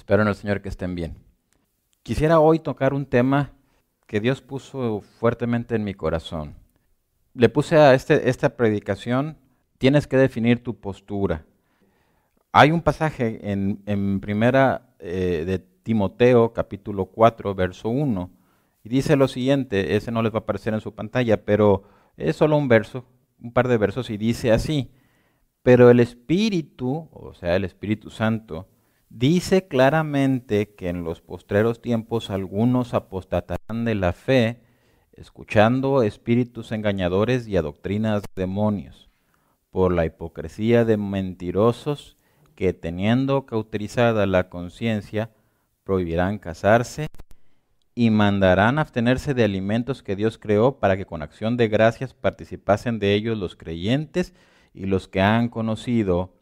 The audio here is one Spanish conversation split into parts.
Espero en el Señor que estén bien. Quisiera hoy tocar un tema que Dios puso fuertemente en mi corazón. Le puse a este, esta predicación, tienes que definir tu postura. Hay un pasaje en, primera eh, de Timoteo, capítulo 4, verso 1, y dice lo siguiente, ese no les va a aparecer en su pantalla, pero es solo un verso, un par de versos, y dice así, pero el Espíritu, o sea, el Espíritu Santo, dice claramente que en los postreros tiempos algunos apostatarán de la fe, escuchando espíritus engañadores y a doctrinas de demonios, por la hipocresía de mentirosos que teniendo cauterizada la conciencia, prohibirán casarse y mandarán abstenerse de alimentos que Dios creó para que con acción de gracias participasen de ellos los creyentes y los que han conocido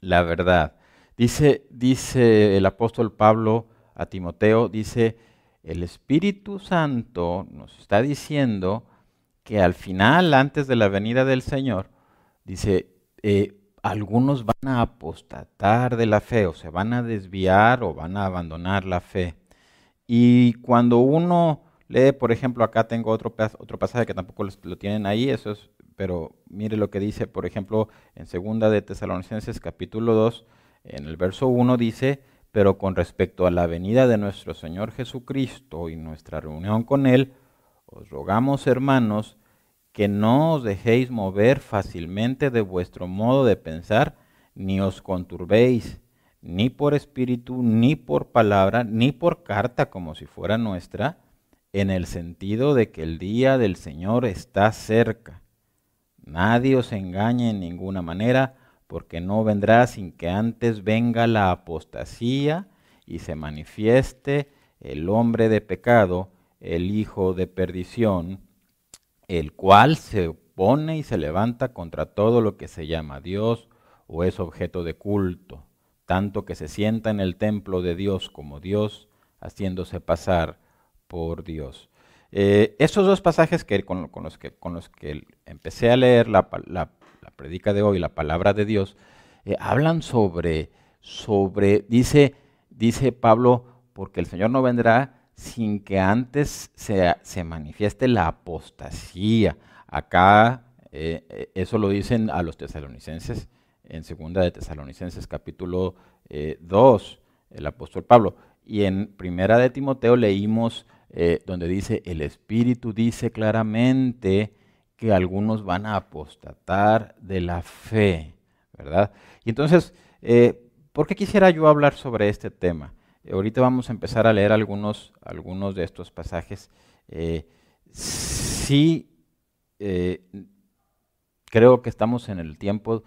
la verdad. Dice, dice el apóstol Pablo a Timoteo, dice, el Espíritu Santo nos está diciendo que al final, antes de la venida del Señor, dice, eh, algunos van a apostatar de la fe, o se van a desviar o van a abandonar la fe. Y cuando uno lee, por ejemplo, acá tengo otro, otro pasaje que tampoco lo tienen ahí, eso es, pero mire lo que dice, por ejemplo, en segunda de Tesalonicenses capítulo 2, en el verso 1 dice, pero con respecto a la venida de nuestro Señor Jesucristo y nuestra reunión con Él, os rogamos, hermanos, que no os dejéis mover fácilmente de vuestro modo de pensar, ni os conturbéis, ni por espíritu, ni por palabra, ni por carta como si fuera nuestra, en el sentido de que el día del Señor está cerca. Nadie os engañe en ninguna manera, porque no vendrá sin que antes venga la apostasía y se manifieste el hombre de pecado, el hijo de perdición, el cual se opone y se levanta contra todo lo que se llama Dios o es objeto de culto, tanto que se sienta en el templo de Dios como Dios, haciéndose pasar por Dios. Eh, estos dos pasajes que, con, los que, con los que empecé a leer la, la predica de hoy, la palabra de Dios, eh, hablan sobre, sobre, dice, dice Pablo, porque el Señor no vendrá sin que antes se, se manifieste la apostasía. Acá eh, eh, eso lo dicen a los tesalonicenses en segunda de Tesalonicenses capítulo 2, el apóstol Pablo. Y en primera de Timoteo leímos donde dice, el Espíritu dice claramente que algunos van a apostatar de la fe, ¿verdad? Y entonces, eh, ¿por qué quisiera yo hablar sobre este tema? Eh, ahorita vamos a empezar a leer algunos, algunos de estos pasajes. Eh, sí, creo que estamos en el tiempo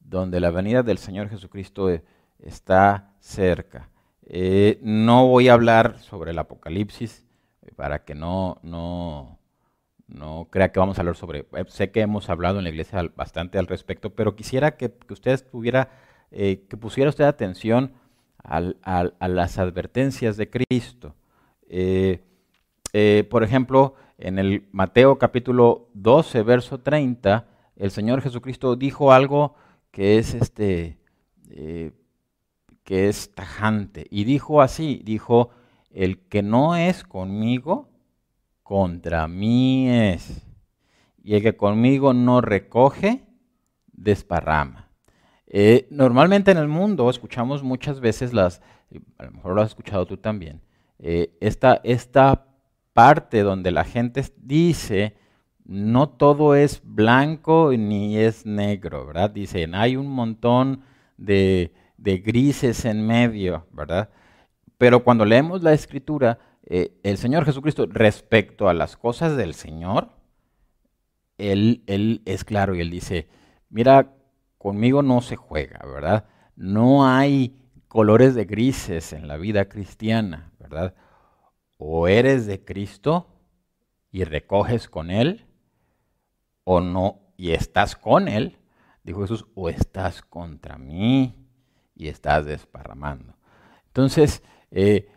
donde la venida del Señor Jesucristo está cerca. no voy a hablar sobre el Apocalipsis para que no, no, no crea que vamos a hablar sobre, eh, sé que hemos hablado en la iglesia bastante al respecto, pero quisiera que, usted tuviera, eh, que pusiera usted atención a las advertencias de Cristo. Eh, por ejemplo, en el Mateo capítulo 12, verso 30, el Señor Jesucristo dijo algo que es este, que es tajante, y dijo así, dijo, el que no es conmigo, contra mí es. Y el que conmigo no recoge, desparrama. Eh, normalmente en el mundo escuchamos muchas veces las, a lo mejor lo has escuchado tú también, eh, esta, esta parte donde la gente dice, no todo es blanco ni es negro, ¿verdad? Dicen, hay un montón de, de grises en medio, ¿verdad? Pero cuando leemos la escritura, eh, el Señor Jesucristo respecto a las cosas del Señor, él, él es claro y Él dice, mira, conmigo no se juega, ¿verdad? No hay colores de grises en la vida cristiana, ¿verdad? O eres de Cristo y recoges con Él, o no, y estás con Él, dijo Jesús, o estás contra mí y estás desparramando. Entonces, eh,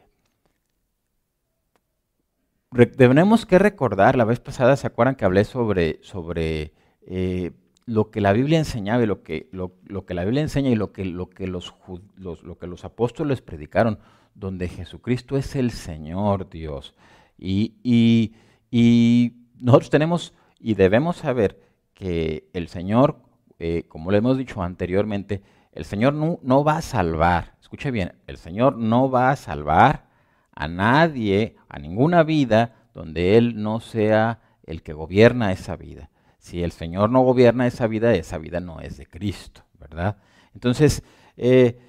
tenemos que recordar, la vez pasada se acuerdan que hablé sobre, sobre eh, lo que la Biblia enseñaba y lo que, lo, que la Biblia enseña y lo que, lo, que los, lo que los apóstoles predicaron, donde Jesucristo es el Señor Dios. Y, y, y nosotros tenemos y debemos saber que el Señor, eh, como le hemos dicho anteriormente, el Señor no, no va a salvar, escuche bien, el Señor no va a salvar a nadie, a ninguna vida donde Él no sea el que gobierna esa vida. Si el Señor no gobierna esa vida, esa vida no es de Cristo, ¿verdad? Entonces, eh,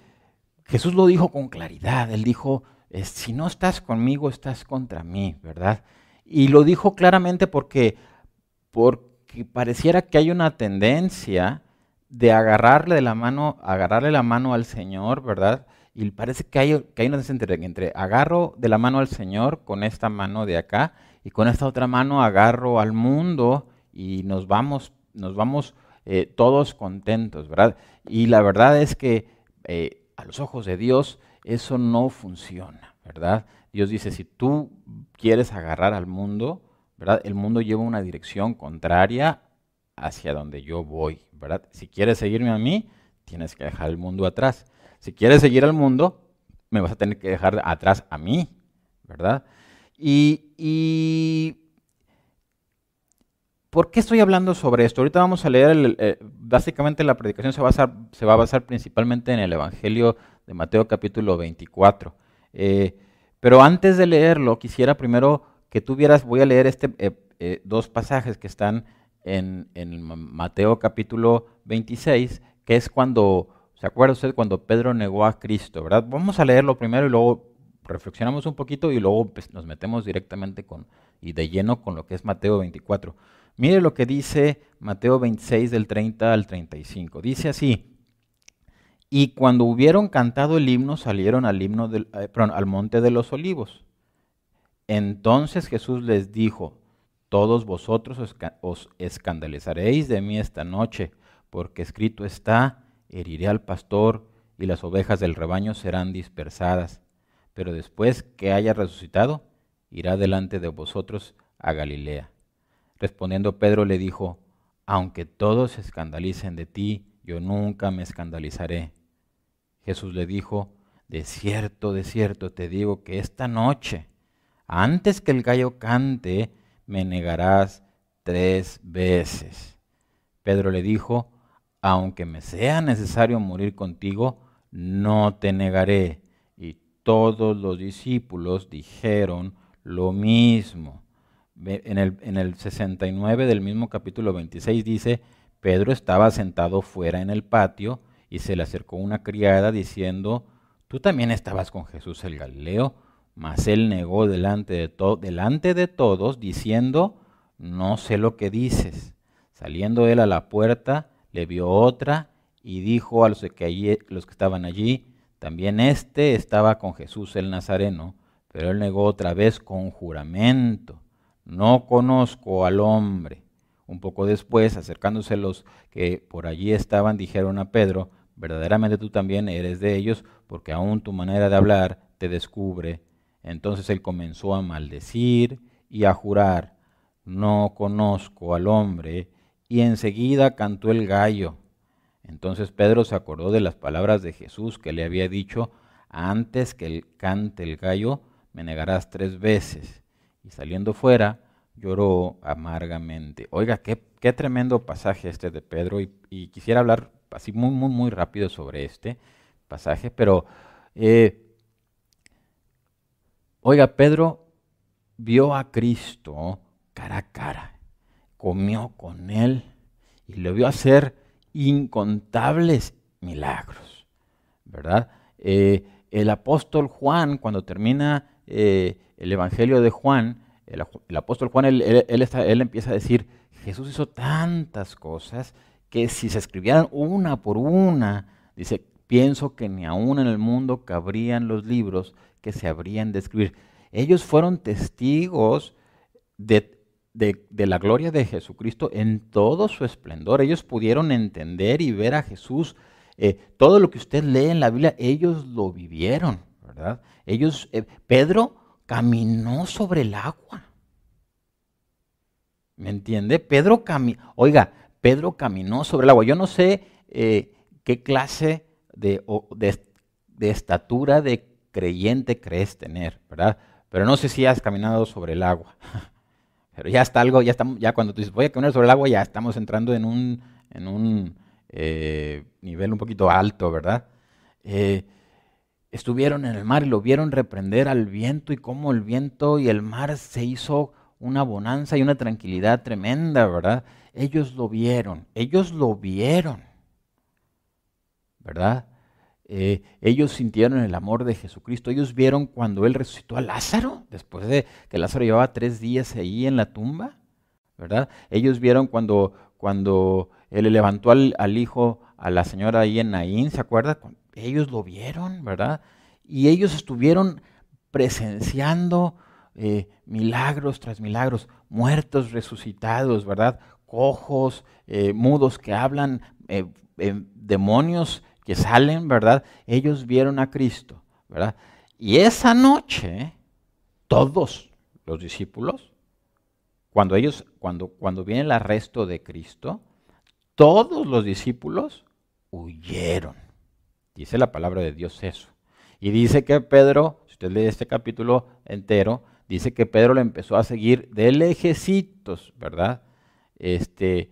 Jesús lo dijo con claridad. Él dijo, si no estás conmigo, estás contra mí, ¿verdad? Y lo dijo claramente porque, porque pareciera que hay una tendencia de agarrarle la mano, agarrarle la mano al Señor, ¿verdad? Y parece que hay, que hay una tendencia entre agarro de la mano al Señor con esta mano de acá y con esta otra mano agarro al mundo y nos vamos, nos vamos eh, todos contentos, ¿verdad? Y la verdad es que eh, a los ojos de Dios eso no funciona, ¿verdad? Dios dice, si tú quieres agarrar al mundo, ¿verdad? El mundo lleva una dirección contraria hacia donde yo voy, ¿verdad? Si quieres seguirme a mí, tienes que dejar el mundo atrás. Si quieres seguir al mundo, me vas a tener que dejar atrás a mí, ¿verdad? Y, ¿por qué estoy hablando sobre esto? Ahorita vamos a leer, eh, básicamente la predicación se va, a basar, se va, a basar, principalmente en el Evangelio de Mateo capítulo 24. Eh, pero antes de leerlo, quisiera primero que tú vieras, voy a leer este, eh, dos pasajes que están en, Mateo capítulo 26, que es cuando, ¿se acuerda usted cuando Pedro negó a Cristo, verdad? Vamos a leerlo primero y luego reflexionamos un poquito y luego pues, nos metemos directamente con, y de lleno con lo que es Mateo 24. Mire lo que dice Mateo 26 del 30 al 35. Dice así, y cuando hubieron cantado el himno salieron al, himno eh, al monte de los olivos. Entonces Jesús les dijo, todos vosotros os escandalizaréis de mí esta noche, porque escrito está, heriré al pastor y las ovejas del rebaño serán dispersadas pero después que haya resucitado, irá delante de vosotros a Galilea. Respondiendo Pedro le dijo, aunque todos se escandalicen de ti, yo nunca me escandalizaré. Jesús le dijo, de cierto, de cierto te digo que esta noche, antes que el gallo cante, me negarás tres veces. Pedro le dijo, aunque me sea necesario morir contigo, no te negaré todos los discípulos dijeron lo mismo. En el, en el 69 del mismo capítulo 26 dice, Pedro estaba sentado fuera en el patio y se le acercó una criada diciendo, tú también estabas con Jesús el Galileo, mas él negó delante de, delante de todos diciendo, no sé lo que dices. Saliendo él a la puerta, le vio otra y dijo a los que, los que estaban allí, también éste estaba con Jesús el Nazareno, pero él negó otra vez con juramento, no conozco al hombre. Un poco después, acercándose los que por allí estaban, dijeron a Pedro, verdaderamente tú también eres de ellos, porque aún tu manera de hablar te descubre. Entonces él comenzó a maldecir y a jurar, no conozco al hombre, y enseguida cantó el gallo. Entonces Pedro se acordó de las palabras de Jesús que le había dicho, antes que el cante el gallo, me negarás tres veces. Y saliendo fuera, lloró amargamente. Oiga, qué, tremendo pasaje este de Pedro y, quisiera hablar así muy, muy, muy rápido sobre este pasaje, pero eh, oiga, Pedro vio a Cristo cara a cara, comió con él y le vio hacer incontables milagros, ¿verdad? Eh, el apóstol Juan, cuando termina eh, el Evangelio de Juan, el, apóstol Juan, él, él, empieza a decir, Jesús hizo tantas cosas que si se escribieran una por una, dice, pienso que ni aún en el mundo cabrían los libros que se habrían de escribir. Ellos fueron testigos de de, la gloria de Jesucristo en todo su esplendor. Ellos pudieron entender y ver a Jesús. Eh, todo lo que usted lee en la Biblia, ellos lo vivieron, ¿verdad? Ellos, eh, Pedro caminó sobre el agua. ¿Me entiende? Pedro caminó, oiga, Pedro caminó sobre el agua. Yo no sé eh, qué clase de, de, estatura de creyente crees tener, ¿verdad? Pero no sé si has caminado sobre el agua. Pero ya está algo, ya, estamos, ya cuando tú dices voy a caminar sobre el agua, ya estamos entrando en un, en un eh, nivel un poquito alto, ¿verdad? Eh, estuvieron en el mar y lo vieron reprender al viento y cómo el viento y el mar se hizo una bonanza y una tranquilidad tremenda, ¿verdad? Ellos lo vieron, ellos lo vieron, ¿verdad? Eh, ellos sintieron el amor de Jesucristo, ellos vieron cuando Él resucitó a Lázaro, después de que Lázaro llevaba tres días ahí en la tumba, ¿verdad? Ellos vieron cuando, cuando Él levantó al, hijo, a la señora ahí en Naín, ¿se acuerda? ellos lo vieron, ¿verdad? Y ellos estuvieron presenciando eh, milagros tras milagros, muertos resucitados, ¿verdad? Cojos, eh, mudos que hablan, demonios salen, ¿verdad? Ellos vieron a Cristo, ¿verdad? Y esa noche, todos los discípulos, cuando ellos, cuando, cuando viene el arresto de Cristo, todos los discípulos huyeron. Dice la palabra de Dios eso. Y dice que Pedro, si usted lee este capítulo entero, dice que Pedro le empezó a seguir de lejecitos, ¿verdad? Este,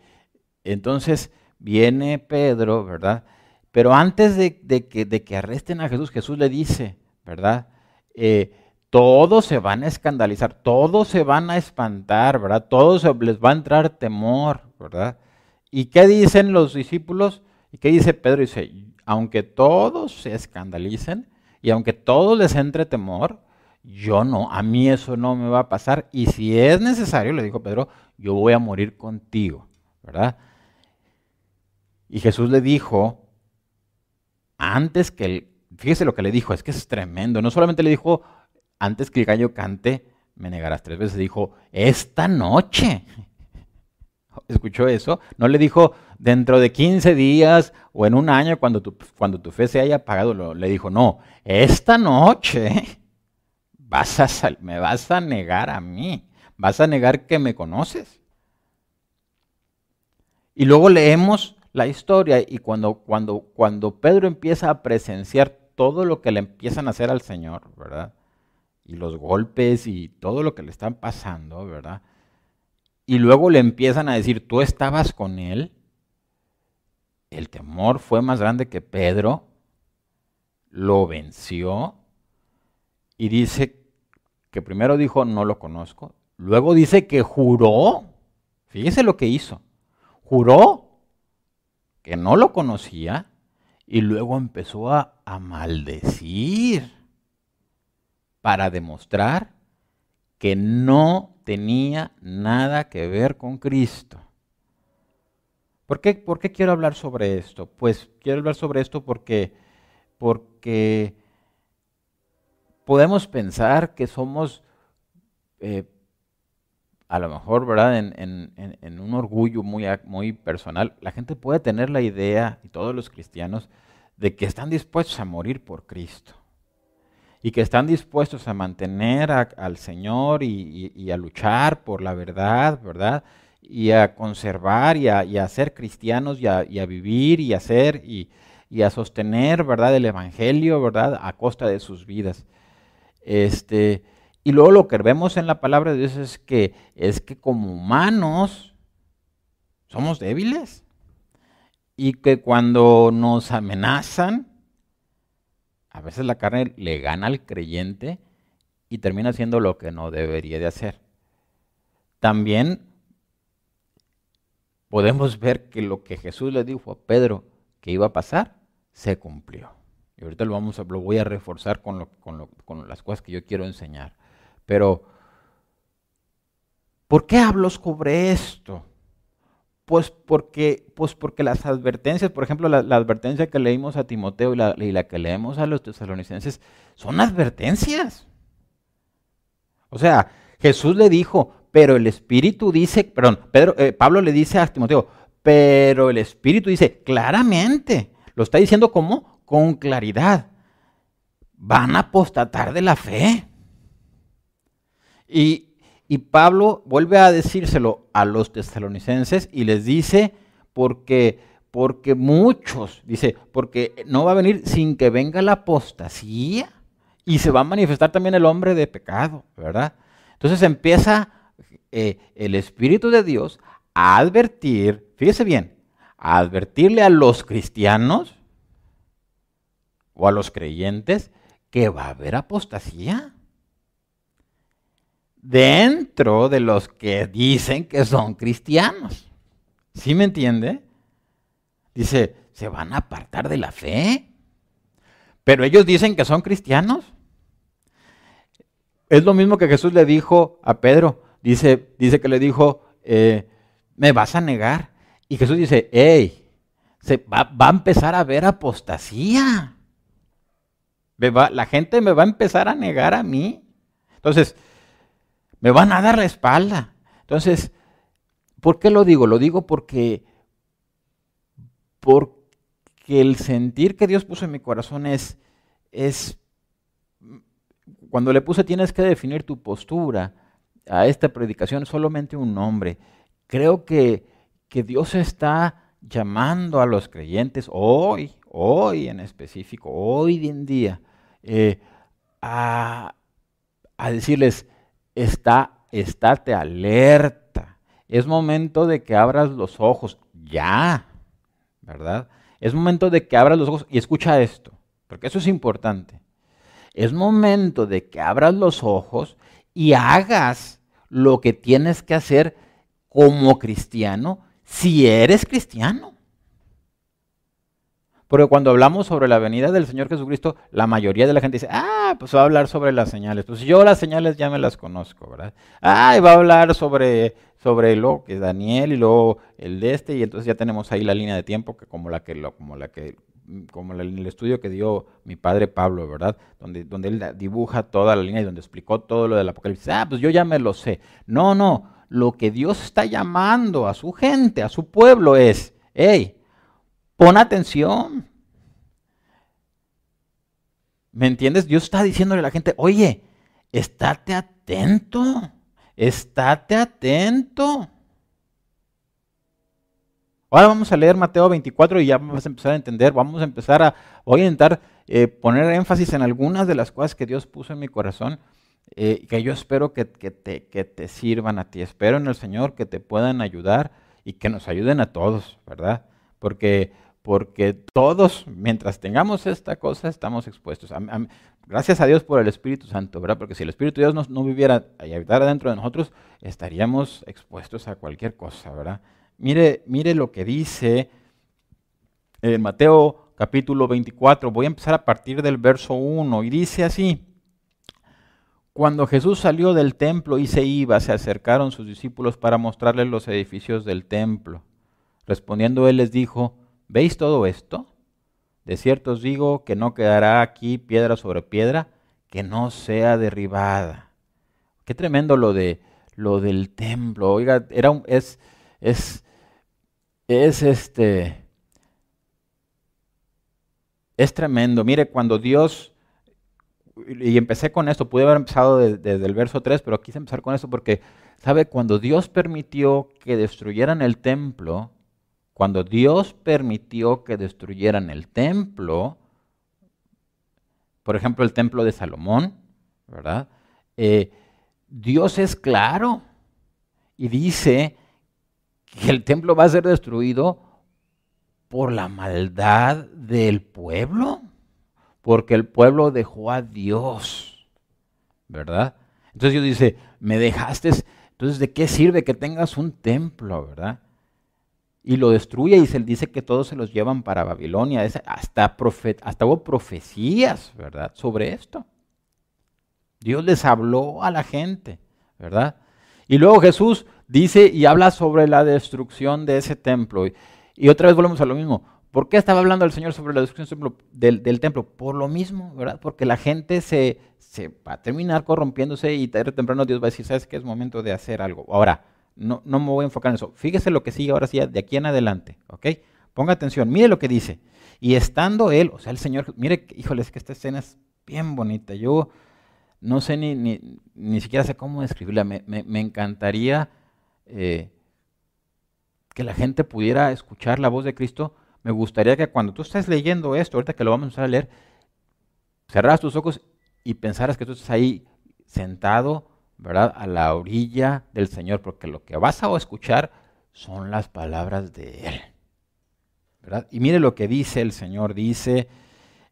entonces viene Pedro, ¿verdad? Pero antes de, que, de, que, arresten a Jesús, Jesús le dice, ¿verdad? Eh, todos se van a escandalizar, todos se van a espantar, ¿verdad? Todos les va a entrar temor, ¿verdad? ¿Y qué dicen los discípulos? ¿Y qué dice Pedro? Dice, aunque todos se escandalicen y aunque todos les entre temor, yo no, a mí eso no me va a pasar. Y si es necesario, le dijo Pedro, yo voy a morir contigo, ¿verdad? Y Jesús le dijo, antes que el, fíjese lo que le dijo, es que es tremendo, no solamente le dijo, antes que el gallo cante, me negarás tres veces, dijo, esta noche. ¿Escuchó eso? No le dijo, dentro de 15 días o en un año cuando tu, cuando tu fe se haya apagado, le dijo, no, esta noche vas a me vas a negar a mí, vas a negar que me conoces. Y luego leemos la historia y cuando, cuando, cuando Pedro empieza a presenciar todo lo que le empiezan a hacer al Señor, ¿verdad? Y los golpes y todo lo que le están pasando, ¿verdad? Y luego le empiezan a decir, tú estabas con él el temor fue más grande que Pedro, lo venció y dice que primero dijo no lo conozco, luego dice que juró, fíjese lo que hizo, juró que no lo conocía y luego empezó a, a maldecir para demostrar que no tenía nada que ver con Cristo. ¿Por qué, quiero hablar sobre esto? Pues quiero hablar sobre esto porque, porque podemos pensar que somos, eh, a lo mejor, ¿verdad? En, un orgullo muy, muy personal, la gente puede tener la idea, y todos los cristianos, de que están dispuestos a morir por Cristo y que están dispuestos a mantener al Señor y, a luchar por la verdad, ¿verdad? y a conservar y a, ser cristianos y a, vivir y a hacer y, a sostener, ¿verdad? El Evangelio, ¿verdad? A costa de sus vidas. Este, y luego lo que vemos en la palabra de Dios es que, es que como humanos somos débiles y que cuando nos amenazan, a veces la carne le gana al creyente y termina haciendo lo que no debería de hacer. También podemos ver que lo que Jesús le dijo a Pedro que iba a pasar, se cumplió. Y ahorita lo, vamos a, lo voy a reforzar con, con, las cosas que yo quiero enseñar. Pero, ¿por qué hablo sobre esto? Pues porque, pues porque las advertencias, por ejemplo, la, advertencia que leímos a Timoteo y la, y la que leemos a los tesalonicenses, son advertencias. O sea, Jesús le dijo, pero el Espíritu dice, perdón, Pedro, eh, Pablo le dice a Timoteo, pero el Espíritu dice claramente, lo está diciendo como con claridad, van a apostatar de la fe. Y, Pablo vuelve a decírselo a los tesalonicenses y les dice, porque, porque muchos, dice, porque no va a venir sin que venga la apostasía y se va a manifestar también el hombre de pecado, ¿verdad? Entonces empieza eh, el Espíritu de Dios a advertir, fíjese bien, a advertirle a los cristianos o a los creyentes que va a haber apostasía dentro de los que dicen que son cristianos. ¿Sí me entiende? Dice, se van a apartar de la fe. Pero ellos dicen que son cristianos. Es lo mismo que Jesús le dijo a Pedro. Dice, dice que le dijo, eh, me vas a negar. Y Jesús dice, hey, se va, a empezar a haber apostasía. la gente me va a empezar a negar a mí. Entonces, me van a dar la espalda. Entonces, ¿por qué lo digo? Lo digo porque, porque el sentir que Dios puso en mi corazón es, es, cuando le puse tienes que definir tu postura a esta predicación, solamente un nombre. Creo que, que Dios está llamando a los creyentes hoy, hoy en específico, hoy en día, eh, a, a decirles, está, estate alerta. Es momento de que abras los ojos, ya, ¿verdad? Es momento de que abras los ojos y escucha esto, porque eso es importante. Es momento de que abras los ojos y hagas lo que tienes que hacer como cristiano si eres cristiano. Porque cuando hablamos sobre la venida del Señor Jesucristo, la mayoría de la gente dice, ah, pues va a hablar sobre las señales. Pues yo las señales ya me las conozco, ¿verdad? Ah, y va a hablar sobre, sobre lo que es Daniel y luego el de este, y entonces ya tenemos ahí la línea de tiempo que como la que, como la que como el estudio que dio mi padre Pablo, ¿verdad? Donde, donde él dibuja toda la línea y donde explicó todo lo del Apocalipsis. Ah, pues yo ya me lo sé. No, no, lo que Dios está llamando a su gente, a su pueblo es, hey, Pon atención. ¿Me entiendes? Dios está diciéndole a la gente, oye, estate atento, estate atento. Ahora vamos a leer Mateo 24 y ya vamos a empezar a entender, vamos a empezar a, voy a intentar eh, poner énfasis en algunas de las cosas que Dios puso en mi corazón, eh, que yo espero que, te, que te sirvan a ti. Espero en el Señor que te puedan ayudar y que nos ayuden a todos, ¿verdad? Porque porque todos, mientras tengamos esta cosa, estamos expuestos. gracias a Dios por el Espíritu Santo, ¿verdad? Porque si el Espíritu de Dios no, viviera y habitara dentro de nosotros, estaríamos expuestos a cualquier cosa, ¿verdad? Mire, mire lo que dice en Mateo capítulo 24. Voy a empezar a partir del verso 1 y dice así. Cuando Jesús salió del templo y se iba, se acercaron sus discípulos para mostrarles los edificios del templo. Respondiendo él les dijo, ¿Veis todo esto? De cierto os digo que no quedará aquí piedra sobre piedra que no sea derribada. Qué tremendo lo de lo del templo. Oiga, era un, es es es este es tremendo. Mire, cuando Dios y empecé con esto, pude haber empezado desde el verso 3, pero quise empezar con esto porque, ¿sabe? Cuando Dios permitió que destruyeran el templo, cuando Dios permitió que destruyeran el templo, por ejemplo el templo de Salomón, ¿verdad? Eh, Dios es claro y dice que el templo va a ser destruido por la maldad del pueblo, porque el pueblo dejó a Dios, ¿verdad? Entonces Dios dice, me dejaste, entonces ¿de qué sirve que tengas un templo, verdad? Y lo destruye y se dice que todos se los llevan para Babilonia. hasta, hasta hubo profecías, ¿verdad?, sobre esto. Dios les habló a la gente, ¿verdad? Y luego Jesús dice y habla sobre la destrucción de ese templo. Y, otra vez volvemos a lo mismo. ¿Por qué estaba hablando el Señor sobre la destrucción del, del templo? Por lo mismo, ¿verdad? Porque la gente se, se, va a terminar corrompiéndose y tarde o temprano Dios va a decir, ¿sabes qué? Es momento de hacer algo. Ahora, no, no me voy a enfocar en eso. Fíjese lo que sigue ahora sí, de aquí en adelante, ¿ok? Ponga atención, mire lo que dice. Y estando él, o sea, el Señor, mire, híjole, es que esta escena es bien bonita. Yo no sé ni, ni, siquiera sé cómo describirla. Me, me, encantaría eh, que la gente pudiera escuchar la voz de Cristo, me gustaría que cuando tú estés leyendo esto, ahorita que lo vamos a empezar a leer, cerraras tus ojos y pensaras que tú estás ahí sentado, ¿verdad? A la orilla del Señor, porque lo que vas a escuchar son las palabras de Él. ¿verdad? Y mire lo que dice el Señor, dice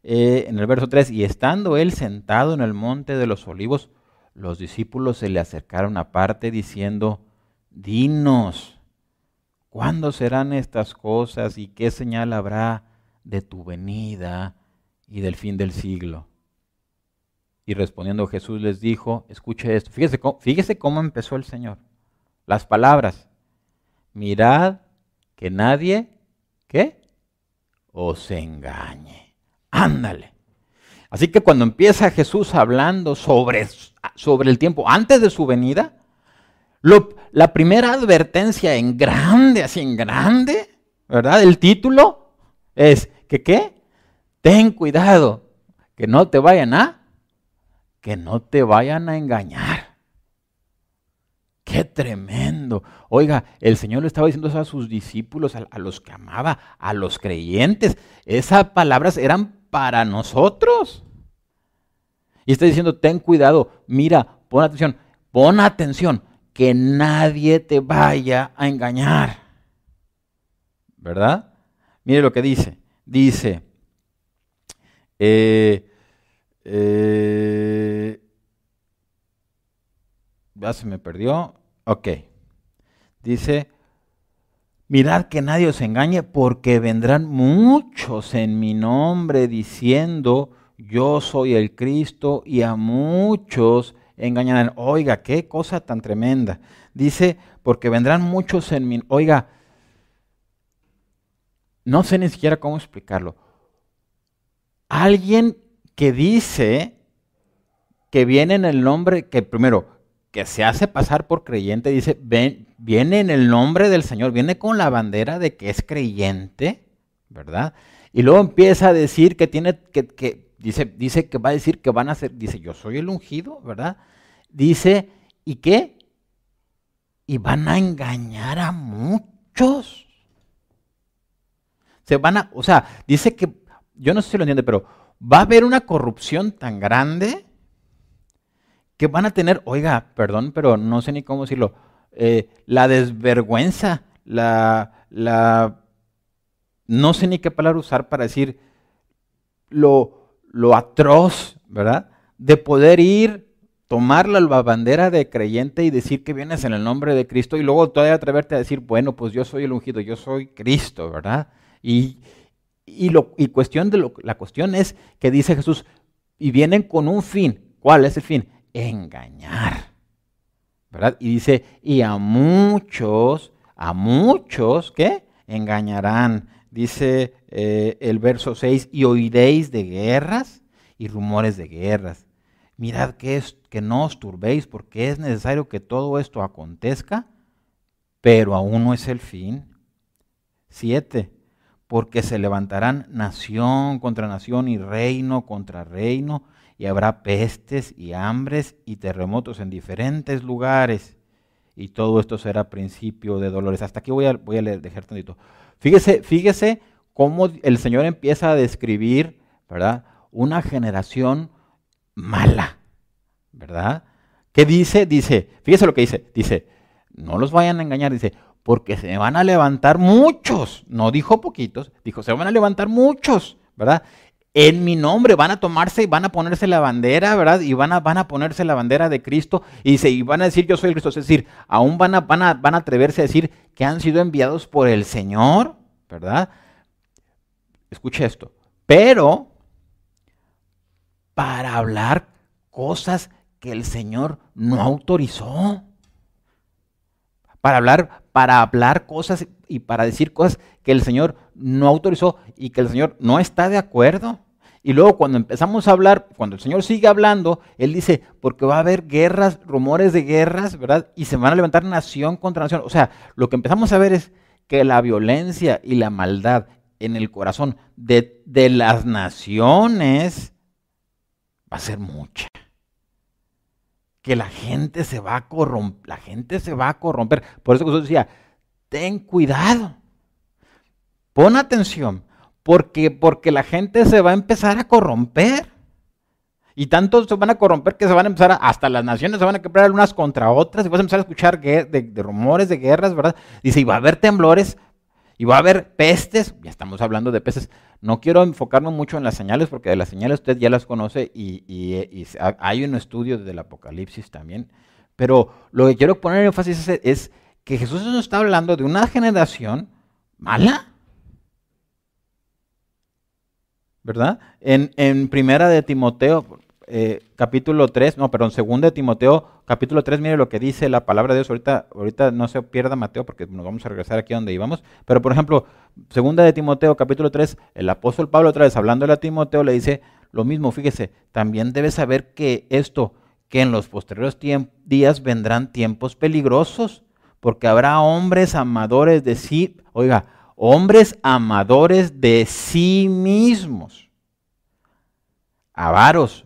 eh, en el verso 3, y estando Él sentado en el monte de los olivos, los discípulos se le acercaron aparte diciendo, dinos, ¿cuándo serán estas cosas y qué señal habrá de tu venida y del fin del siglo? Y respondiendo Jesús les dijo, escuche esto, fíjese cómo empezó el Señor. Las palabras, mirad que nadie, ¿qué? Os engañe. Ándale. Así que cuando empieza Jesús hablando sobre, sobre el tiempo antes de su venida, la primera advertencia en grande, así en grande, ¿verdad? El título es que qué? Ten cuidado, que no te vayan a, que no te vayan a engañar. Qué tremendo. Oiga, el Señor le estaba diciendo eso a sus discípulos, a, los que amaba, a los creyentes. Esas palabras eran para nosotros. Y está diciendo, ten cuidado, mira, pon atención, pon atención, que nadie te vaya a engañar. ¿Verdad? Mire lo que dice. Dice, eh, eh, ya se me perdió. Ok. Dice, mirad que nadie os engañe porque vendrán muchos en mi nombre diciendo, yo soy el Cristo y a muchos engañarán. Oiga, qué cosa tan tremenda. Dice, porque vendrán muchos en mi... Oiga, no sé ni siquiera cómo explicarlo. Alguien que dice que viene en el nombre, que primero, que se hace pasar por creyente, dice, ven, viene en el nombre del Señor, viene con la bandera de que es creyente, ¿verdad? Y luego empieza a decir que tiene, que, dice, dice que va a decir que van a ser, dice, yo soy el ungido, ¿verdad? Dice, ¿y qué? Y van a engañar a muchos. Se van a, o sea, dice que, yo no sé si lo entiende, pero va a haber una corrupción tan grande que van a tener, oiga, perdón, pero no sé ni cómo decirlo, eh, la desvergüenza, la, la, no sé ni qué palabra usar para decir lo, lo atroz, ¿verdad? De poder ir, tomar la bandera de creyente y decir que vienes en el nombre de Cristo y luego todavía atreverte a decir, bueno, pues yo soy el ungido, yo soy Cristo, ¿verdad? Y, y, lo, y cuestión de lo, la cuestión es que dice Jesús, y vienen con un fin. ¿Cuál es el fin? engañar. ¿Verdad? Y dice, y a muchos, a muchos, ¿qué? Engañarán. Dice eh, el verso 6, y oiréis de guerras y rumores de guerras. Mirad que, es, que no os turbéis, porque es necesario que todo esto acontezca, pero aún no es el fin. 7. Porque se levantarán nación contra nación y reino contra reino, y habrá pestes y hambres y terremotos en diferentes lugares. Y todo esto será principio de dolores. Hasta aquí voy a, voy a leer, dejar tantito. Fíjese, fíjese cómo el Señor empieza a describir, ¿verdad? Una generación mala, ¿verdad? ¿Qué dice? Dice, fíjese lo que dice. Dice, no los vayan a engañar. Dice, porque se van a levantar muchos. No dijo poquitos, dijo, se van a levantar muchos, ¿verdad? en mi nombre van a tomarse y van a ponerse la bandera, ¿verdad? Y van a, van a ponerse la bandera de Cristo y, se, y van a decir yo soy el Cristo. Es decir, aún van a, van, a, van a atreverse a decir que han sido enviados por el Señor, ¿verdad? Escuche esto. Pero para hablar cosas que el Señor no autorizó. Para hablar, para hablar cosas y para decir cosas que el Señor no autorizó y que el Señor no está de acuerdo. Y luego cuando empezamos a hablar, cuando el Señor sigue hablando, Él dice, porque va a haber guerras, rumores de guerras, ¿verdad? Y se van a levantar nación contra nación. O sea, lo que empezamos a ver es que la violencia y la maldad en el corazón de, de las naciones va a ser mucha. Que la gente se va a corromper, la gente se va a corromper. Por eso Jesús decía, ten cuidado. Pon atención, porque, porque la gente se va a empezar a corromper. Y tanto se van a corromper que se van a empezar, a, hasta las naciones se van a quebrar unas contra otras, y vas a empezar a escuchar de, rumores de guerras, ¿verdad? Dice, y va a haber temblores, y va a haber pestes, ya estamos hablando de pestes. No quiero enfocarnos mucho en las señales, porque de las señales usted ya las conoce y, hay un estudio del Apocalipsis también. Pero lo que quiero poner énfasis es, que Jesús nos está hablando de una generación mala. ¿Verdad? En primera de Timoteo, eh, capítulo 3, no, perdón, segunda de Timoteo, capítulo 3, mire lo que dice la palabra de Dios. Ahorita, ahorita no se pierda Mateo porque nos vamos a regresar aquí donde íbamos. Pero, por ejemplo, segunda de Timoteo, capítulo 3, el apóstol Pablo otra vez hablándole a Timoteo le dice lo mismo, fíjese, también debe saber que esto, que en los posteriores días vendrán tiempos peligrosos, porque habrá hombres amadores de sí, oiga, hombres amadores de sí mismos, avaros,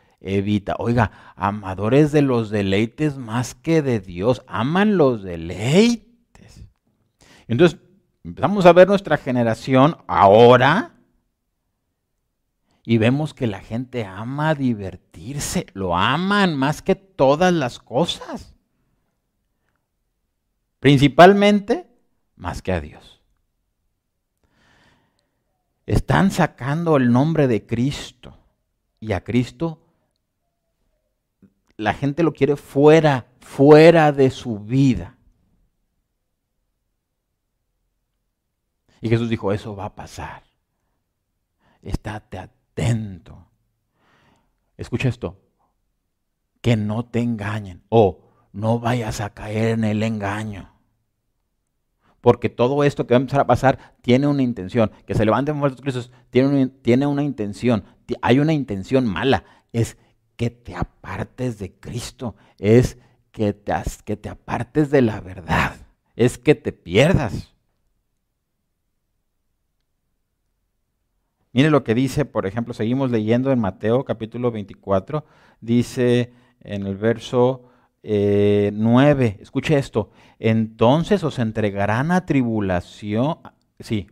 evita. Oiga, amadores de los deleites más que de Dios, aman los deleites. Entonces, empezamos a ver nuestra generación ahora y vemos que la gente ama divertirse, lo aman más que todas las cosas. Principalmente más que a Dios. Están sacando el nombre de Cristo y a Cristo la gente lo quiere fuera, fuera de su vida. Y Jesús dijo, eso va a pasar. Estate atento. Escucha esto. Que no te engañen o no vayas a caer en el engaño. Porque todo esto que va a empezar a pasar tiene una intención. Que se levanten muertos Cristos tiene, tiene una intención. Hay una intención mala. Es que te apartes de Cristo, es que te, que te apartes de la verdad, es que te pierdas. Mire lo que dice, por ejemplo, seguimos leyendo en Mateo capítulo 24, dice en el verso 9, eh, escuche esto, entonces os entregarán a tribulación, sí,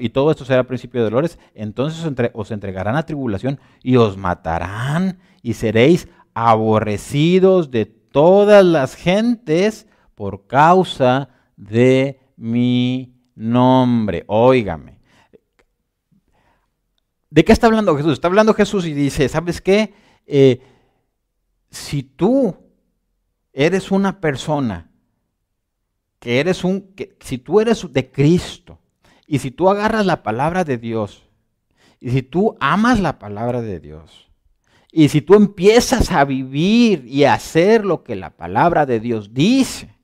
y todo esto será principio de dolores, entonces os, entregarán a tribulación y os matarán y seréis aborrecidos de todas las gentes por causa de mi nombre. Óigame. ¿De qué está hablando Jesús? Está hablando Jesús y dice, ¿sabes qué? Eh, si tú eres una persona que eres un, si tú eres de Cristo, y si tú agarras la palabra de Dios, y si tú amas la palabra de Dios, y si tú empiezas a vivir y a hacer lo que la palabra de Dios dice,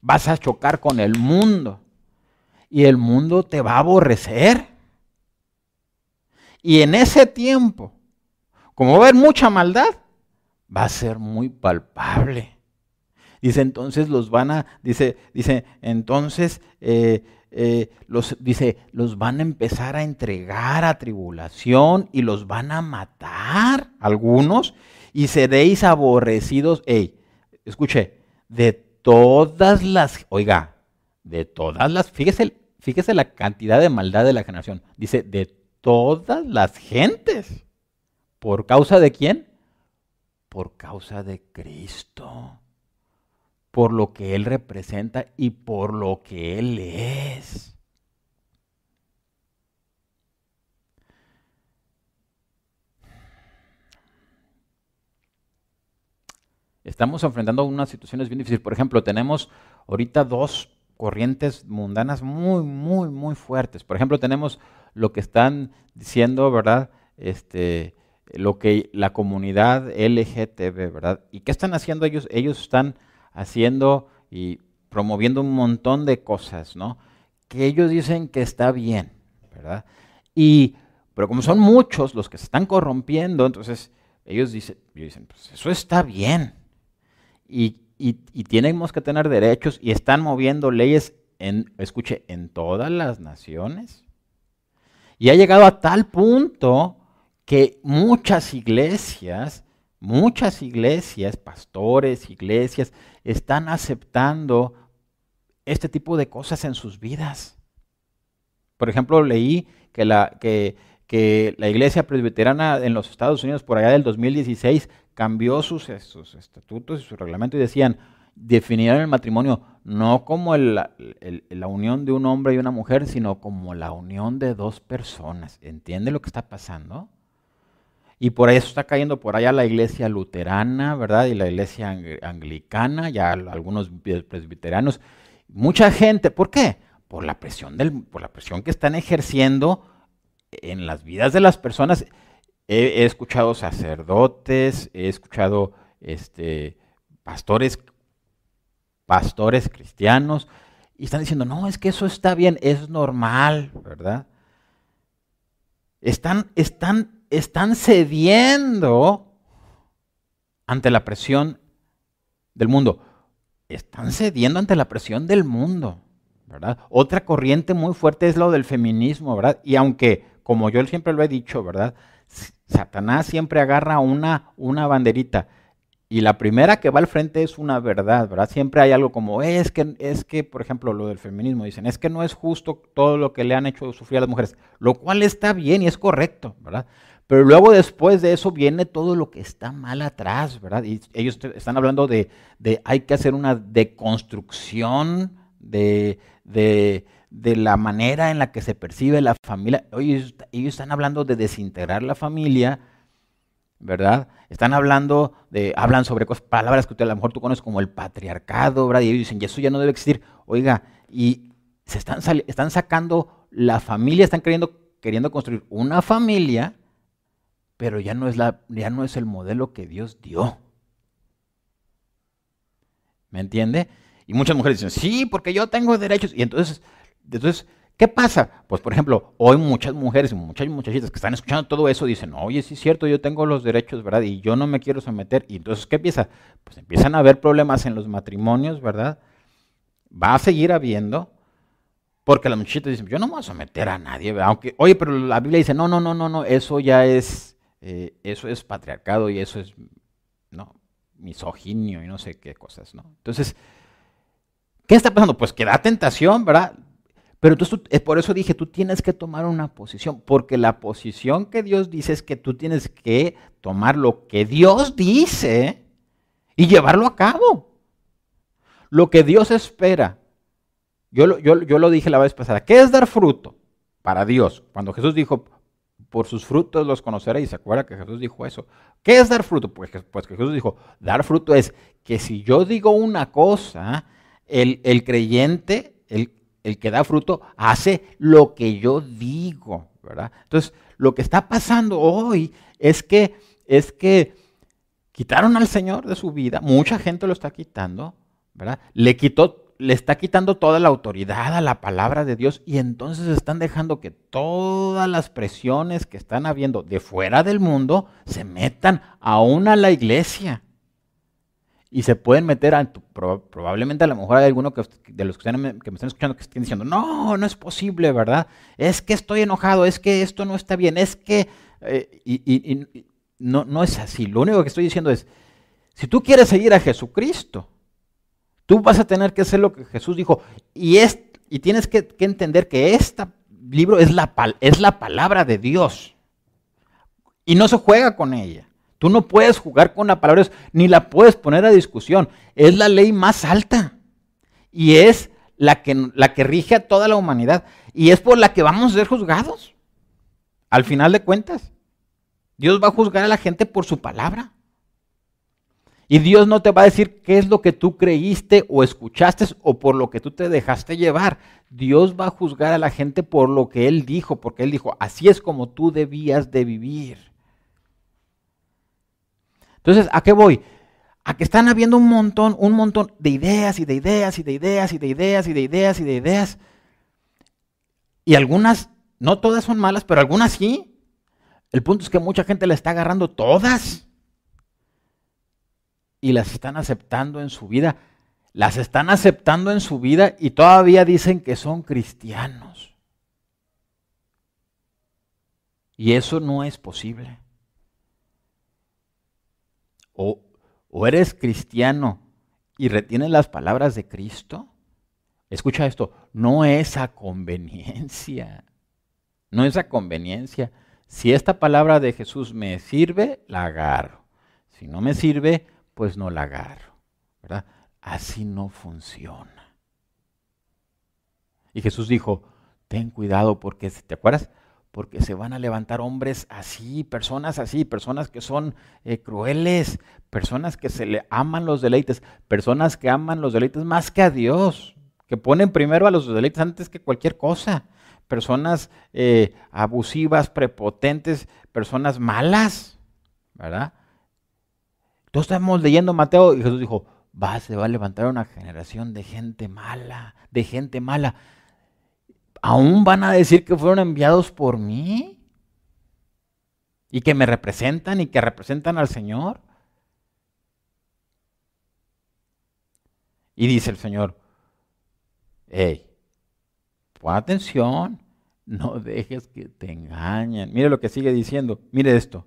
vas a chocar con el mundo y el mundo te va a aborrecer. Y en ese tiempo, como va a haber mucha maldad, va a ser muy palpable. Dice, entonces los van a, dice, dice, entonces, eh, eh, los, dice, los van a empezar a entregar a tribulación y los van a matar algunos y seréis aborrecidos, hey, escuche, de todas las, oiga, de todas las, fíjese, fíjese la cantidad de maldad de la generación, dice, de todas las gentes. ¿Por causa de quién? Por causa de Cristo por lo que Él representa y por lo que Él es. Estamos enfrentando unas situaciones bien difíciles. Por ejemplo, tenemos ahorita dos corrientes mundanas muy, muy, muy fuertes. Por ejemplo, tenemos lo que están diciendo, ¿verdad? Este, lo que la comunidad LGTB, ¿verdad? ¿Y qué están haciendo ellos? Ellos están haciendo y promoviendo un montón de cosas, ¿no? Que ellos dicen que está bien, ¿verdad? Y Pero como son muchos los que se están corrompiendo, entonces ellos dicen, dicen pues eso está bien. Y, y, tenemos que tener derechos y están moviendo leyes, en, escuche, en todas las naciones. Y ha llegado a tal punto que muchas iglesias, muchas iglesias, pastores, iglesias, están aceptando este tipo de cosas en sus vidas. Por ejemplo, leí que la, que, la iglesia presbiterana en los Estados Unidos por allá del 2016 cambió sus, estatutos y su reglamento y decían, definieron el matrimonio no como la unión de un hombre y una mujer, sino como la unión de dos personas. ¿Entiende lo que está pasando? Y por eso está cayendo por allá la iglesia luterana, ¿verdad? Y la iglesia anglicana, ya algunos presbiterianos. Mucha gente, ¿por qué? Por la presión, del, por la presión que están ejerciendo en las vidas de las personas. He, escuchado sacerdotes, he escuchado este, pastores, pastores cristianos, y están diciendo, no, es que eso está bien, es normal, ¿verdad? Están, están, están cediendo ante la presión del mundo. Están cediendo ante la presión del mundo, ¿verdad? Otra corriente muy fuerte es lo del feminismo, ¿verdad? Y aunque, como yo siempre lo he dicho, ¿verdad? Satanás siempre agarra una, una banderita. Y la primera que va al frente es una verdad, ¿verdad? Siempre hay algo como, es que, es que, por ejemplo, lo del feminismo, dicen, es que no es justo todo lo que le han hecho sufrir a las mujeres, lo cual está bien y es correcto, ¿verdad? Pero luego después de eso viene todo lo que está mal atrás, ¿verdad? Y ellos están hablando de, de hay que hacer una deconstrucción de, de, de la manera en la que se percibe la familia. Oye, ellos están hablando de desintegrar la familia, ¿verdad? Están hablando de, hablan sobre cosas, palabras que usted a lo mejor tú conoces como el patriarcado, ¿verdad? Y ellos dicen, y eso ya no debe existir. Oiga, y se están, están sacando la familia, están queriendo, queriendo construir una familia, pero ya no, es la, ya no es el modelo que Dios dio. ¿Me entiende? Y muchas mujeres dicen, sí, porque yo tengo derechos. Y entonces entonces, ¿qué pasa? Pues, por ejemplo, hoy muchas mujeres y muchas muchachitas que están escuchando todo eso dicen, oye, sí es cierto, yo tengo los derechos, ¿verdad? Y yo no me quiero someter. Y entonces, ¿qué empieza? Pues empiezan a haber problemas en los matrimonios, ¿verdad? Va a seguir habiendo, porque las muchachitas dicen, yo no me voy a someter a nadie, ¿verdad? Aunque, oye, pero la Biblia dice, no, no, no, no, no, eso ya es, eh, eso es patriarcado y eso es, no, misoginio y no sé qué cosas, ¿no? Entonces, ¿qué está pasando? Pues que da tentación, ¿verdad? Pero entonces, eh, por eso dije, tú tienes que tomar una posición, porque la posición que Dios dice es que tú tienes que tomar lo que Dios dice y llevarlo a cabo. Lo que Dios espera. Yo, yo, yo lo dije la vez pasada. ¿Qué es dar fruto para Dios? Cuando Jesús dijo, por sus frutos los conoceréis. ¿Se acuerda que Jesús dijo eso? ¿Qué es dar fruto? Pues, pues que Jesús dijo, dar fruto es que si yo digo una cosa, el, el creyente, el, el que da fruto hace lo que yo digo, ¿verdad? Entonces, lo que está pasando hoy es que, es que quitaron al Señor de su vida, mucha gente lo está quitando, ¿verdad? Le quitó le está quitando toda la autoridad a la palabra de Dios y entonces están dejando que todas las presiones que están habiendo de fuera del mundo se metan aún a la iglesia y se pueden meter a, probablemente a lo mejor hay alguno que, de los que, me están escuchando que estén diciendo, no, no es posible, ¿verdad? Es que estoy enojado, es que esto no está bien, es que... Eh, y, no, no es así. Lo único que estoy diciendo es, si tú quieres seguir a Jesucristo, tú vas a tener que hacer lo que Jesús dijo. Y, es, y tienes que, entender que este libro es la, es la palabra de Dios. Y no se juega con ella. Tú no puedes jugar con la palabra ni la puedes poner a discusión. Es la ley más alta y es la que, la que rige a toda la humanidad y es por la que vamos a ser juzgados. Al final de cuentas, Dios va a juzgar a la gente por su palabra. Y Dios no te va a decir qué es lo que tú creíste o escuchaste o por lo que tú te dejaste llevar. Dios va a juzgar a la gente por lo que Él dijo, porque Él dijo, así es como tú debías de vivir. Entonces, ¿a qué voy? A que están habiendo un montón, un montón de ideas y de ideas y de ideas y de ideas y de ideas y de ideas. Y algunas, no todas son malas, pero algunas sí. El punto es que mucha gente le está agarrando todas y las están aceptando en su vida. Las están aceptando en su vida y todavía dicen que son cristianos. Y eso no es posible. O, o eres cristiano y retienes las palabras de Cristo. Escucha esto, no es a conveniencia. No es a conveniencia. Si esta palabra de Jesús me sirve, la agarro. Si no me sirve, pues no la agarro. ¿verdad? Así no funciona. Y Jesús dijo, ten cuidado porque, ¿te acuerdas? Porque se van a levantar hombres así, personas así, personas que son eh, crueles, personas que se le aman los deleites, personas que aman los deleites más que a Dios, que ponen primero a los deleites antes que cualquier cosa personas eh, abusivas, prepotentes, personas malas, ¿verdad? Entonces estamos leyendo Mateo y Jesús dijo, va, se va a levantar una generación de gente mala, de gente mala. ¿Aún van a decir que fueron enviados por mí? ¿Y que me representan y que representan al Señor? Y dice el Señor, hey, Pon atención, no dejes que te engañen. Mire lo que sigue diciendo, mire esto.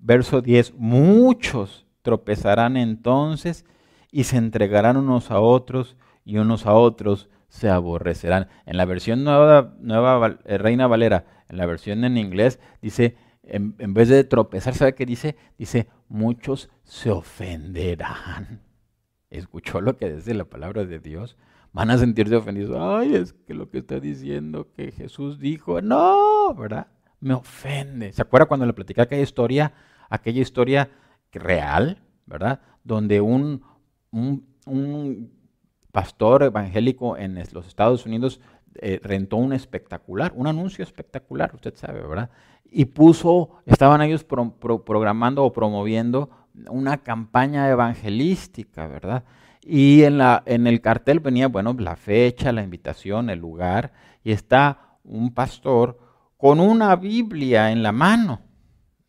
Verso 10, muchos tropezarán entonces y se entregarán unos a otros y unos a otros se aborrecerán. En la versión nueva, nueva eh, Reina Valera, en la versión en inglés, dice, en, en vez de tropezar, ¿sabe qué dice? Dice, muchos se ofenderán. ¿Escuchó lo que dice la palabra de Dios? van a sentirse ofendidos. Ay, es que lo que está diciendo que Jesús dijo, no, ¿verdad? Me ofende. ¿Se acuerda cuando le platicé aquella historia, aquella historia real, ¿verdad? Donde un, un, pastor evangélico en los Estados Unidos eh, rentó un espectacular, un anuncio espectacular, usted sabe, ¿verdad? Y puso, estaban ellos programando o promoviendo una campaña evangelística, ¿verdad? Y en, la, en el cartel venía, bueno, la fecha, la invitación, el lugar, y está un pastor con una Biblia en la mano,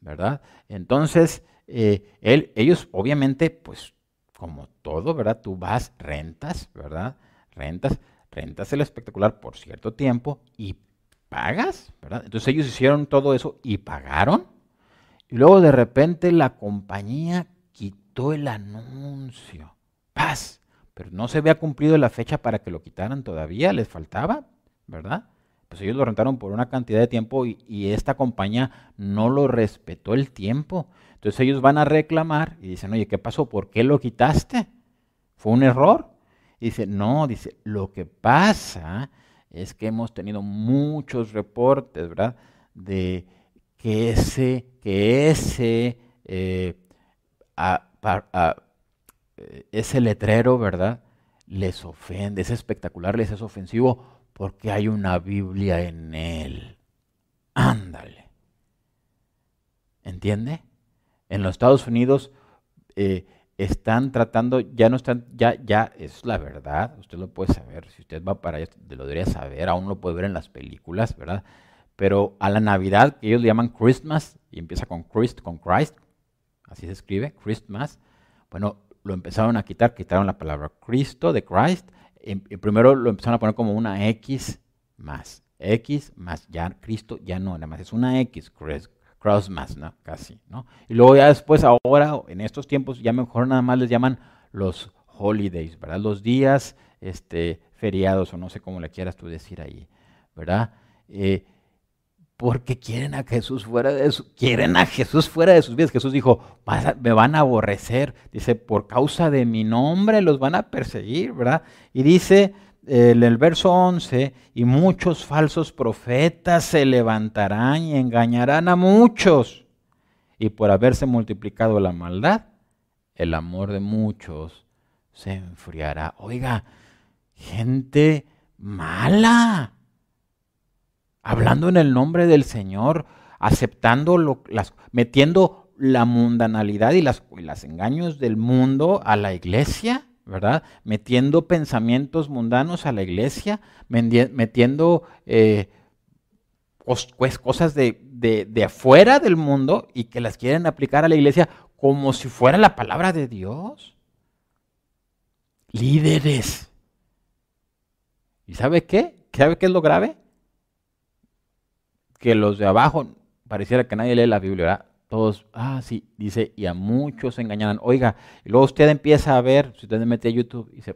¿verdad? Entonces, eh, él, ellos obviamente, pues como todo, ¿verdad? Tú vas, rentas, ¿verdad? Rentas, rentas el espectacular por cierto tiempo y pagas, ¿verdad? Entonces ellos hicieron todo eso y pagaron. Y luego de repente la compañía quitó el anuncio paz. Pero no se había cumplido la fecha para que lo quitaran todavía, les faltaba, ¿verdad? Pues ellos lo rentaron por una cantidad de tiempo y, esta compañía no lo respetó el tiempo. Entonces ellos van a reclamar y dicen, oye, ¿qué pasó? ¿Por qué lo quitaste? ¿Fue un error? Y dice, no, dice, lo que pasa es que hemos tenido muchos reportes, ¿verdad? De que ese, que ese eh, eh, ese letrero, ¿verdad? Les ofende, es espectacular, les es ofensivo porque hay una Biblia en él. Ándale. ¿Entiende? En los Estados Unidos eh, están tratando, ya no están, ya, ya es la verdad, usted lo puede saber, si usted va para allá, lo debería saber, aún lo puede ver en las películas, ¿verdad? Pero a la Navidad, que ellos le llaman Christmas, y empieza con Christ, con Christ, así se escribe, Christmas, bueno, lo empezaron a quitar, quitaron la palabra Cristo de Christ, primero lo empezaron a poner como una X más. X más, ya Cristo ya no, nada más es una X, cross más, ¿no? Casi, ¿no? Y luego ya después, ahora, en estos tiempos, ya mejor nada más les llaman los holidays, ¿verdad? Los días este, feriados, o no sé cómo le quieras tú decir ahí, ¿verdad? Eh, porque quieren a Jesús fuera de su, quieren a Jesús fuera de sus vidas. Jesús dijo, me van a aborrecer, dice, por causa de mi nombre los van a perseguir, ¿verdad? Y dice en el verso 11, y muchos falsos profetas se levantarán y engañarán a muchos. Y por haberse multiplicado la maldad, el amor de muchos se enfriará. Oiga, gente mala hablando en el nombre del Señor, aceptando, lo, las, metiendo la mundanalidad y las, los engaños del mundo a la iglesia, ¿verdad? Metiendo pensamientos mundanos a la iglesia, metiendo eh, cosas de, de, afuera del mundo y que las quieren aplicar a la iglesia como si fuera la palabra de Dios. Líderes. ¿Y sabe qué? ¿Sabe qué es lo grave? Que los de abajo pareciera que nadie lee la Biblia, ¿verdad? Todos, ah, sí, dice, y a muchos se engañarán. Oiga, y luego usted empieza a ver, si usted se mete a YouTube, y se,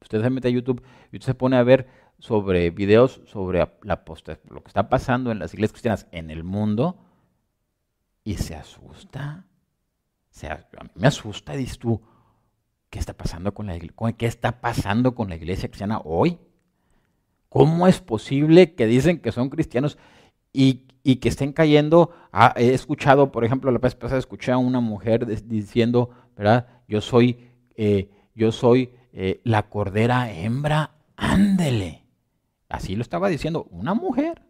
usted se mete a YouTube y usted se pone a ver sobre videos sobre la lo que está pasando en las iglesias cristianas en el mundo y se asusta. Se, a mí me asusta, dices tú, ¿qué está pasando con la ¿Qué está pasando con la iglesia cristiana hoy? ¿Cómo es posible que dicen que son cristianos y, que estén cayendo? Ah, he escuchado, por ejemplo, la vez pasada escuché a una mujer diciendo, ¿verdad? Yo soy, eh, yo soy eh, la cordera hembra, ándele. Así lo estaba diciendo una mujer.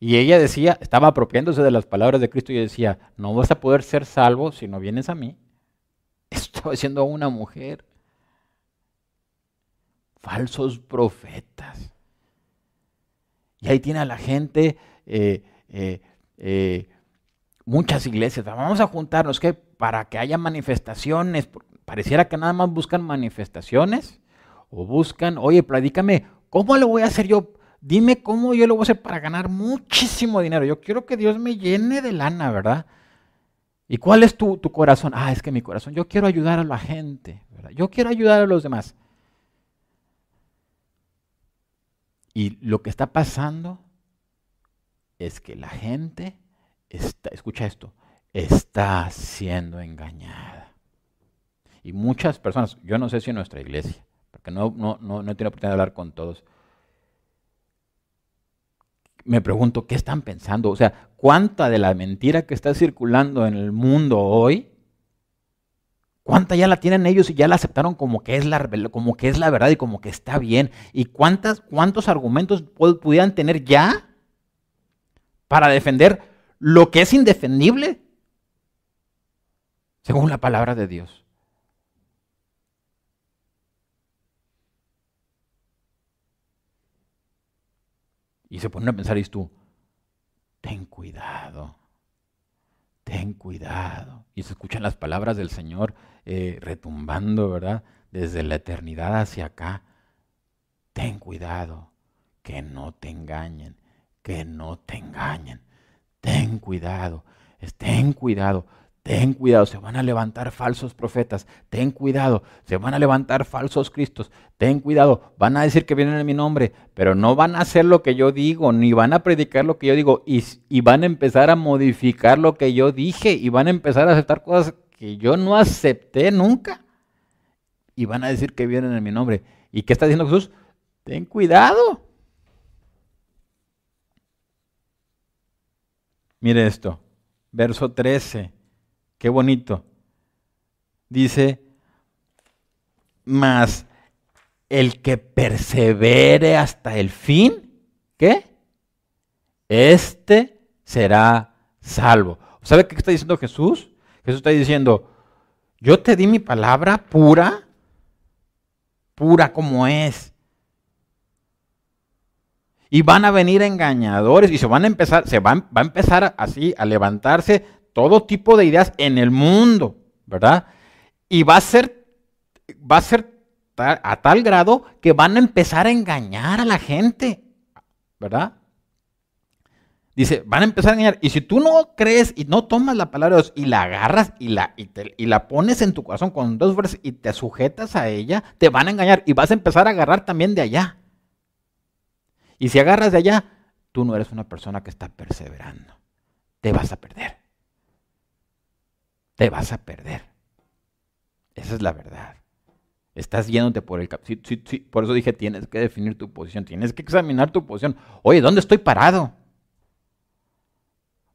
Y ella decía, estaba apropiándose de las palabras de Cristo y decía, no vas a poder ser salvo si no vienes a mí. estaba diciendo una mujer. Falsos profetas. Y ahí tiene a la gente, eh, eh, eh, muchas iglesias, vamos a juntarnos para que haya manifestaciones, pareciera que nada más buscan manifestaciones o buscan, oye, predícame ¿Cómo lo voy a hacer yo? Dime cómo yo lo voy a hacer para ganar muchísimo dinero. Yo quiero que Dios me llene de lana, ¿verdad? ¿Y cuál es tu, corazón? Ah, es que mi corazón, yo quiero ayudar a la gente. Yo quiero ayudar a los demás. Y lo que está pasando es que la gente está, escucha esto, está siendo engañada. Y muchas personas, yo no sé si en nuestra iglesia, porque no, no, no, no he tenido oportunidad de hablar con todos. Me pregunto, ¿qué están pensando? O sea, ¿cuánta de la mentira que está circulando en el mundo hoy, cuánta ya la tienen ellos y ya la aceptaron como que es la, como que es la verdad y como que está bien? ¿Y cuántas, cuántos argumentos pudieran tener ya para defender lo que es indefendible? Según la palabra de Dios. Y se ponen a pensar, y tú, ten cuidado, ten cuidado. Y se escuchan las palabras del Señor eh, retumbando, ¿verdad? Desde la eternidad hacia acá. Ten cuidado, que no te engañen, que no te engañen. Ten cuidado, ten cuidado. Ten cuidado, se van a levantar falsos profetas. Ten cuidado, se van a levantar falsos cristos. Ten cuidado, van a decir que vienen en mi nombre, pero no van a hacer lo que yo digo, ni van a predicar lo que yo digo, y, van a empezar a modificar lo que yo dije, y van a empezar a aceptar cosas que yo no acepté nunca. Y van a decir que vienen en mi nombre. ¿Y qué está diciendo Jesús? Ten cuidado. Mire esto, verso 13. Qué bonito. Dice, mas el que persevere hasta el fin, ¿qué? Este será salvo. ¿Sabe qué está diciendo Jesús? Jesús está diciendo, yo te di mi palabra pura, pura como es. Y van a venir engañadores y se van a empezar, se van, va a empezar así a levantarse todo tipo de ideas en el mundo, ¿verdad? Y va a ser, va a ser a tal grado que van a empezar a engañar a la gente, ¿verdad? Dice, van a empezar a engañar. Y si tú no crees y no tomas la palabra de Dios y la agarras y la, y, y la pones en tu corazón con dos fuerzas y te sujetas a ella, te van a engañar y vas a empezar a agarrar también de allá. Y si agarras de allá, tú no eres una persona que está perseverando. Te vas a perder te vas a perder. Esa es la verdad. Estás yéndote por el sí, sí, Por eso dije, tienes que definir tu posición, tienes que examinar tu posición. Oye, ¿dónde estoy parado?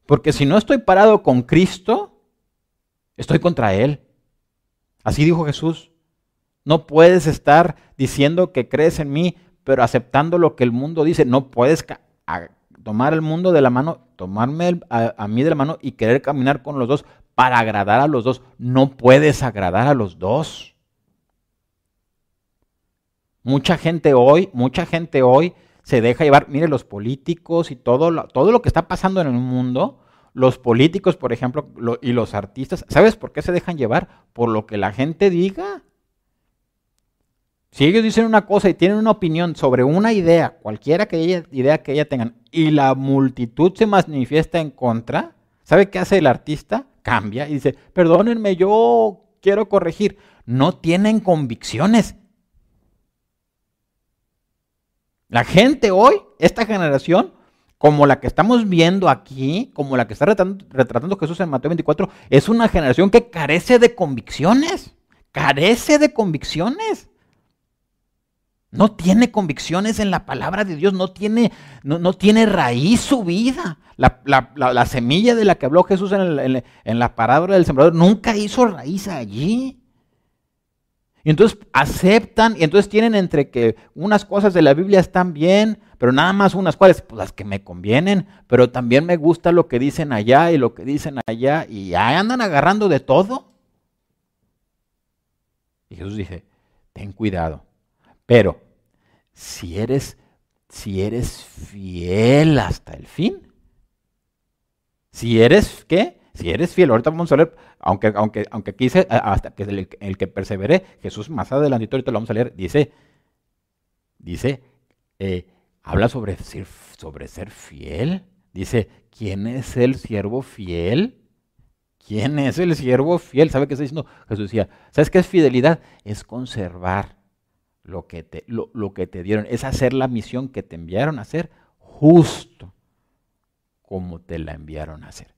Porque si no estoy parado con Cristo, estoy contra Él. Así dijo Jesús. No puedes estar diciendo que crees en mí, pero aceptando lo que el mundo dice. No puedes tomar el mundo de la mano, tomarme a mí de la mano y querer caminar con los dos para agradar a los dos. No puedes agradar a los dos. Mucha gente hoy, mucha gente hoy se deja llevar, mire, los políticos y todo lo, todo lo que está pasando en el mundo, los políticos, por ejemplo, y los artistas, ¿sabes por qué se dejan llevar? Por lo que la gente diga. Si ellos dicen una cosa y tienen una opinión sobre una idea, cualquiera que ella, idea que ella tengan, y la multitud se manifiesta en contra, ¿sabe qué hace el artista? Cambia y dice, perdónenme, yo quiero corregir. No tienen convicciones. La gente hoy, esta generación, como la que estamos viendo aquí, como la que está retratando, retratando Jesús en Mateo 24, es una generación que carece de convicciones. Carece de convicciones. No tiene convicciones en la palabra de Dios, no tiene, no, tiene raíz su vida. La, semilla de la que habló Jesús en, en la parábola del sembrador nunca hizo raíz allí. Y entonces aceptan y entonces tienen entre que unas cosas de la Biblia están bien, pero nada más unas cuales, pues las que me convienen, pero también me gusta lo que dicen allá y lo que dicen allá y ahí andan agarrando de todo. Y Jesús dice, ten cuidado, pero si eres, si eres fiel hasta el fin, si eres, ¿qué? Si eres fiel, ahorita vamos a leer, aunque, aunque, aunque aquí dice, hasta que el, el que persevere, Jesús más adelante, ahorita lo vamos a leer, dice, dice, eh, habla sobre ser, sobre ser fiel. Dice, ¿quién es el siervo fiel? ¿Quién es el siervo fiel? ¿Sabe qué está diciendo? Jesús decía, ¿sabes qué es fidelidad? Es conservar lo que, te, lo, que te dieron, es hacer la misión que te enviaron a hacer justo como te la enviaron a hacer.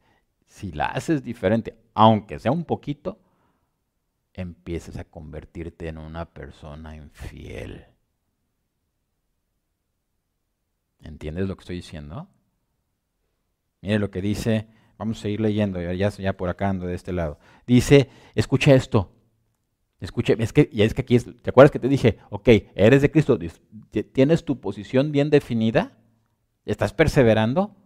Si la haces diferente, aunque sea un poquito, empiezas a convertirte en una persona infiel. ¿Entiendes lo que estoy diciendo? Mire lo que dice, vamos a seguir leyendo, ya, ya por acá ando de este lado. Dice, escucha esto, Escuche, es que, y es que aquí, ¿te acuerdas que te dije, ok, eres de Cristo, tienes tu posición bien definida? ¿Estás perseverando?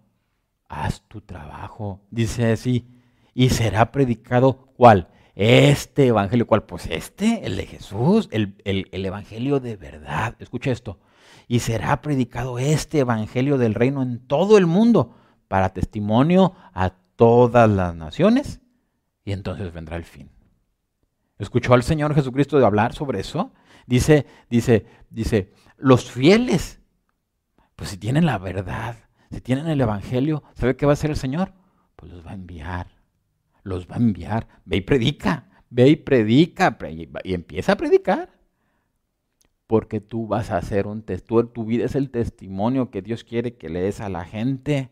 Haz tu trabajo. Dice así, y será predicado cuál? Este evangelio, ¿cuál? Pues este, el de Jesús, el, el evangelio de verdad. Escucha esto. Y será predicado este evangelio del reino en todo el mundo para testimonio a todas las naciones. Y entonces vendrá el fin. ¿Escuchó al Señor Jesucristo de hablar sobre eso? Dice, dice, dice, los fieles, pues si tienen la verdad, si tienen el Evangelio, ¿sabe qué va a hacer el Señor? Pues los va a enviar, los va a enviar. Ve y predica, ve y predica, y empieza a predicar. Porque tú vas a hacer un testimonio, tu vida es el testimonio que Dios quiere que le des a la gente.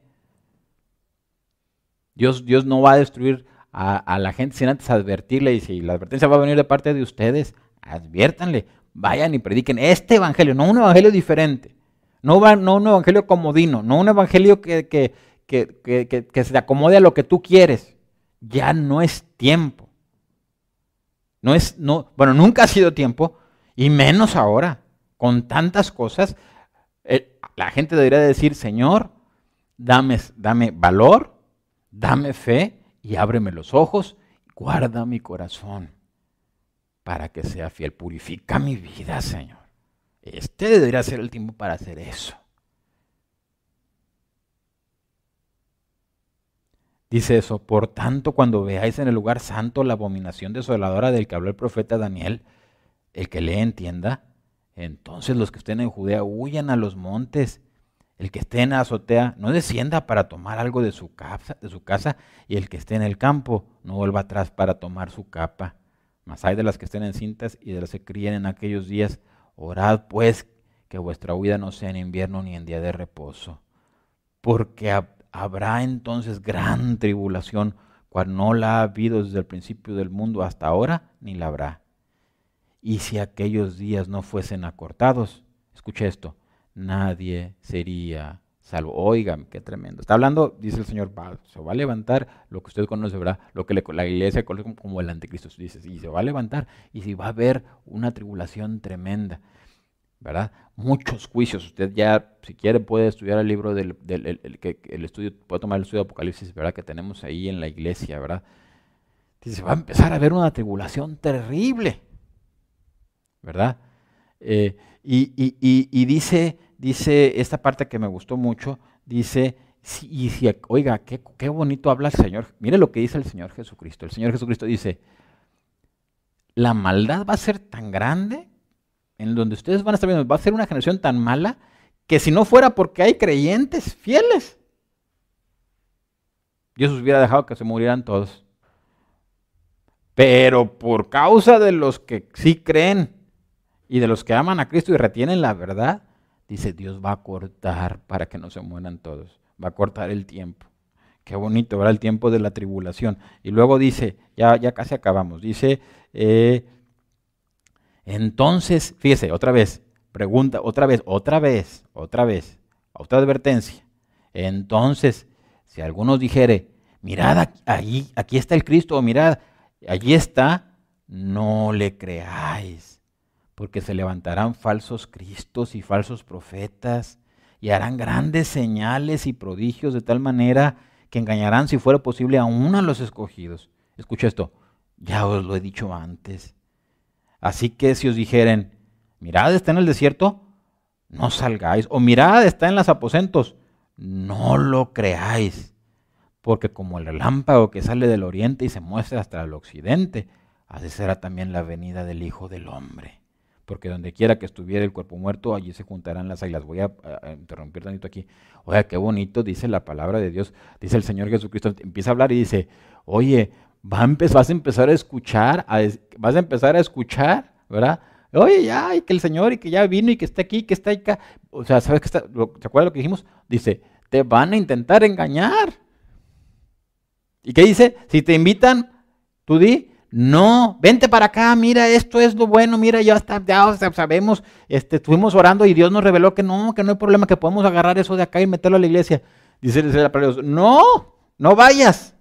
Dios, Dios no va a destruir a, la gente sin antes advertirle y si la advertencia va a venir de parte de ustedes, adviértanle, vayan y prediquen este evangelio, no un evangelio diferente, no, va, no un evangelio comodino, no un evangelio que, que, que, que, se acomode a lo que tú quieres. Ya no es tiempo. No es, no, bueno, nunca ha sido tiempo, y menos ahora, con tantas cosas. Eh, la gente debería decir, Señor, dame, dame valor, dame fe, y ábreme los ojos, guarda mi corazón para que sea fiel. Purifica mi vida, Señor. Este debería ser el tiempo para hacer eso. Dice eso, por tanto, cuando veáis en el lugar santo la abominación desoladora del que habló el profeta Daniel, el que le entienda, entonces los que estén en Judea huyan a los montes el que esté en la azotea no descienda para tomar algo de su, casa, de su casa, y el que esté en el campo no vuelva atrás para tomar su capa. Mas hay de las que estén en cintas y de las que críen en aquellos días. Orad pues que vuestra huida no sea en invierno ni en día de reposo. Porque habrá entonces gran tribulación, cual no la ha habido desde el principio del mundo hasta ahora, ni la habrá. Y si aquellos días no fuesen acortados, escuche esto, nadie sería salvo. Oigan, qué tremendo. Está hablando, dice el Señor, se va a levantar lo que usted conoce, ¿verdad? Lo que la iglesia conoce como el anticristo. Dice, y se va a levantar y si va a haber una tribulación tremenda, ¿verdad? Muchos juicios. Usted ya, si quiere, puede estudiar el libro del, el estudio, puede tomar el estudio de Apocalipsis, ¿verdad? Que tenemos ahí en la iglesia, ¿verdad? Dice, va a empezar a haber una tribulación terrible, ¿verdad? Eh, y, dice, dice esta parte que me gustó mucho, dice, si, oiga, qué, qué bonito habla el Señor. Mire lo que dice el Señor Jesucristo. El Señor Jesucristo dice, la maldad va a ser tan grande, en donde ustedes van a estar viendo, va a ser una generación tan mala, que si no fuera porque hay creyentes fieles, Dios hubiera dejado que se murieran todos. Pero por causa de los que sí creen y de los que aman a Cristo y retienen la verdad, dice Dios va a cortar para que no se mueran todos. Va a cortar el tiempo. Qué bonito, ¿verdad? El tiempo de la tribulación. Y luego dice, ya, ya casi acabamos, dice, eh, entonces, fíjese, otra vez, pregunta, otra vez, otra vez, otra vez, otra advertencia. Entonces, si algunos dijere, mirad ahí, aquí está el Cristo, o mirad, allí está, no le creáis, porque se levantarán falsos cristos y falsos profetas, y harán grandes señales y prodigios de tal manera que engañarán, si fuera posible, aún a los escogidos. Escucha esto, ya os lo he dicho antes. Así que si os dijeren, mirad está en el desierto, no salgáis. O mirad está en los aposentos, no lo creáis. Porque como el relámpago que sale del oriente y se muestra hasta el occidente, así será también la venida del Hijo del Hombre porque donde quiera que estuviera el cuerpo muerto, allí se juntarán las águilas. Voy a, interrumpir tantito aquí. Oiga, qué bonito dice la palabra de Dios. Dice el Señor Jesucristo, empieza a hablar y dice, oye, vas a empezar a escuchar, vas a empezar a escuchar, ¿verdad? Oye, ya, y que el Señor, y que ya vino, y que está aquí, que está acá. O sea, ¿sabes qué está? ¿Te acuerdas lo que dijimos? Dice, te van a intentar engañar. ¿Y qué dice? Si te invitan, tú di, no, vente para acá, mira, esto es lo bueno, mira, ya, está, ya sabemos, este, estuvimos orando y Dios nos reveló que no, que no hay problema, que podemos agarrar eso de acá y meterlo a la iglesia. Dice, palabra Dios, no, no vayas.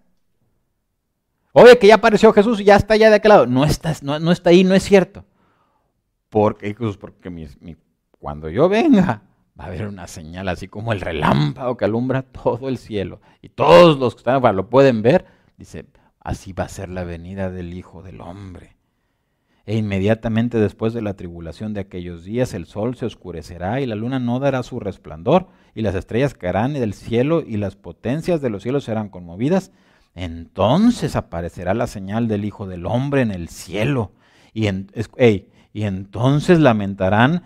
Oye, que ya apareció Jesús y ya está allá de aquel lado. No, está, no, está ahí, no es cierto. Porque, porque cuando yo venga, va a haber una señal así como el relámpago que alumbra todo el cielo. Y todos los que están lo pueden ver. Dice, Así va a ser la venida del Hijo del Hombre. E inmediatamente después de la tribulación de aquellos días el sol se oscurecerá y la luna no dará su resplandor y las estrellas caerán del cielo y las potencias de los cielos serán conmovidas. Entonces aparecerá la señal del Hijo del Hombre en el cielo y, y entonces lamentarán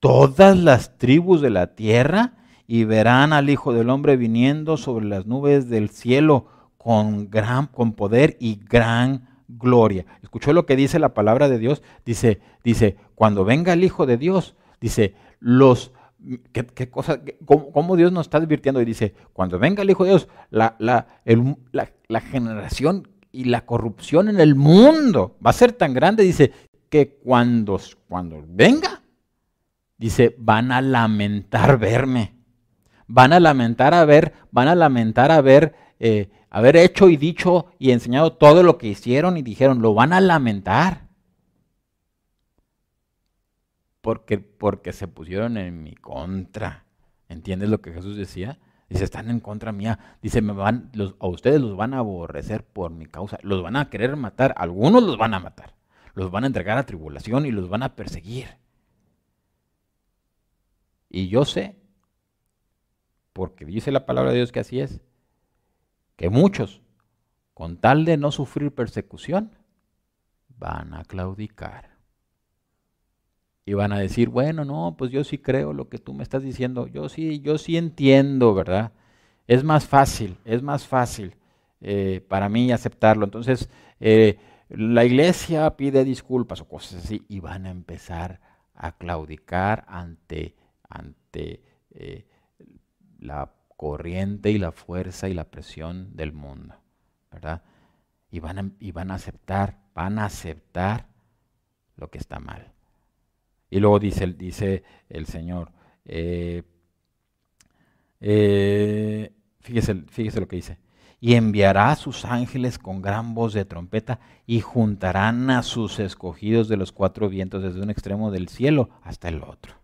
todas las tribus de la tierra y verán al Hijo del Hombre viniendo sobre las nubes del cielo con gran con poder y gran gloria. ¿Escuchó lo que dice la palabra de Dios? Dice, dice, cuando venga el Hijo de Dios, dice, los ¿Qué, cosa, cómo, Dios nos está advirtiendo? Y dice, cuando venga el Hijo de Dios, la, la, la, generación y la corrupción en el mundo va a ser tan grande, dice, que cuando, cuando venga, dice, van a lamentar verme. Van a lamentar a ver, van a lamentar a ver eh, haber hecho y dicho y enseñado todo lo que hicieron y dijeron, lo van a lamentar. Porque, porque se pusieron en mi contra. ¿Entiendes lo que Jesús decía? Dice, están en contra mía. Dice, me van, a ustedes los van a aborrecer por mi causa. Los van a querer matar. Algunos los van a matar. Los van a entregar a tribulación y los van a perseguir. Y yo sé, porque dice la palabra de Dios que así es, que muchos, con tal de no sufrir persecución, van a claudicar. Y van a decir, bueno, no, pues yo sí creo lo que tú me estás diciendo, yo sí, yo sí entiendo, ¿verdad? Es más fácil, es más fácil eh, para mí aceptarlo. Entonces, eh, la iglesia pide disculpas o cosas así y van a empezar a claudicar ante, ante eh, la corriente y la fuerza y la presión del mundo, ¿verdad? Y van a, y van a aceptar, van a aceptar lo que está mal. Y luego dice, el Señor, eh, eh, fíjese, fíjese lo que dice, y enviará a sus ángeles con gran voz de trompeta y juntarán a sus escogidos de los cuatro vientos desde un extremo del cielo hasta el otro.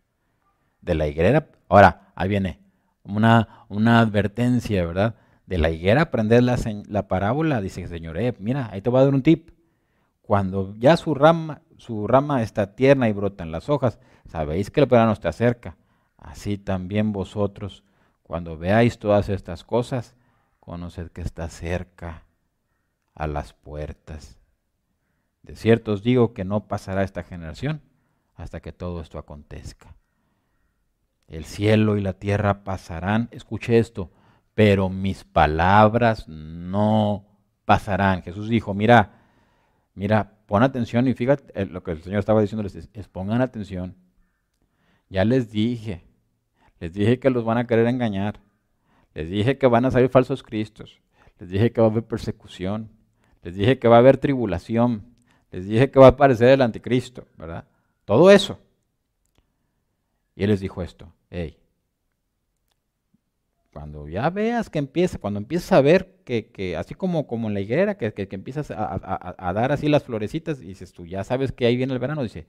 De la higuera, ahora, ahí viene, una, una advertencia, ¿verdad? De la higuera aprender la, la parábola, dice Señor, eh, mira, ahí te voy a dar un tip. Cuando ya su rama, su rama está tierna y brotan las hojas, sabéis que el verano está cerca. así también vosotros, cuando veáis todas estas cosas, conoced que está cerca a las puertas. De cierto os digo que no pasará esta generación hasta que todo esto acontezca. El cielo y la tierra pasarán, escuche esto, pero mis palabras no pasarán. Jesús dijo, mira, mira, pon atención y fíjate eh, lo que el Señor estaba diciéndoles, es, pongan atención. Ya les dije, les dije que los van a querer engañar, les dije que van a salir falsos cristos, les dije que va a haber persecución, les dije que va a haber tribulación, les dije que va a aparecer el anticristo, ¿verdad? Todo eso. Y él les dijo esto, hey, cuando ya veas que empieza, cuando empiezas a ver que, así como, como en la higuera, que, que, empiezas a, dar así las florecitas, y dices tú, ya sabes que ahí viene el verano, dice,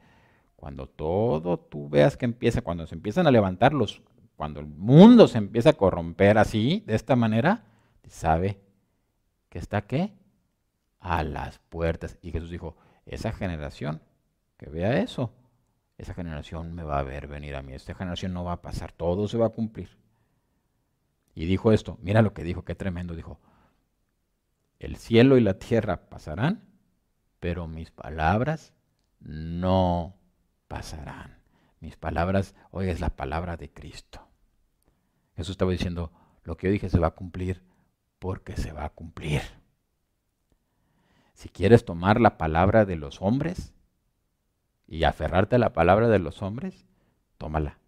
cuando todo tú veas que empieza, cuando se empiezan a levantar los, cuando el mundo se empieza a corromper así, de esta manera, sabe que está qué? A las puertas. Y Jesús dijo, esa generación que vea eso, esa generación me va a ver venir a mí, esta generación no va a pasar, todo se va a cumplir. Y dijo esto, mira lo que dijo, qué tremendo, dijo, el cielo y la tierra pasarán, pero mis palabras no pasarán. Mis palabras, hoy es la palabra de Cristo. Jesús estaba diciendo, lo que yo dije se va a cumplir porque se va a cumplir. Si quieres tomar la palabra de los hombres y aferrarte a la palabra de los hombres, tómala.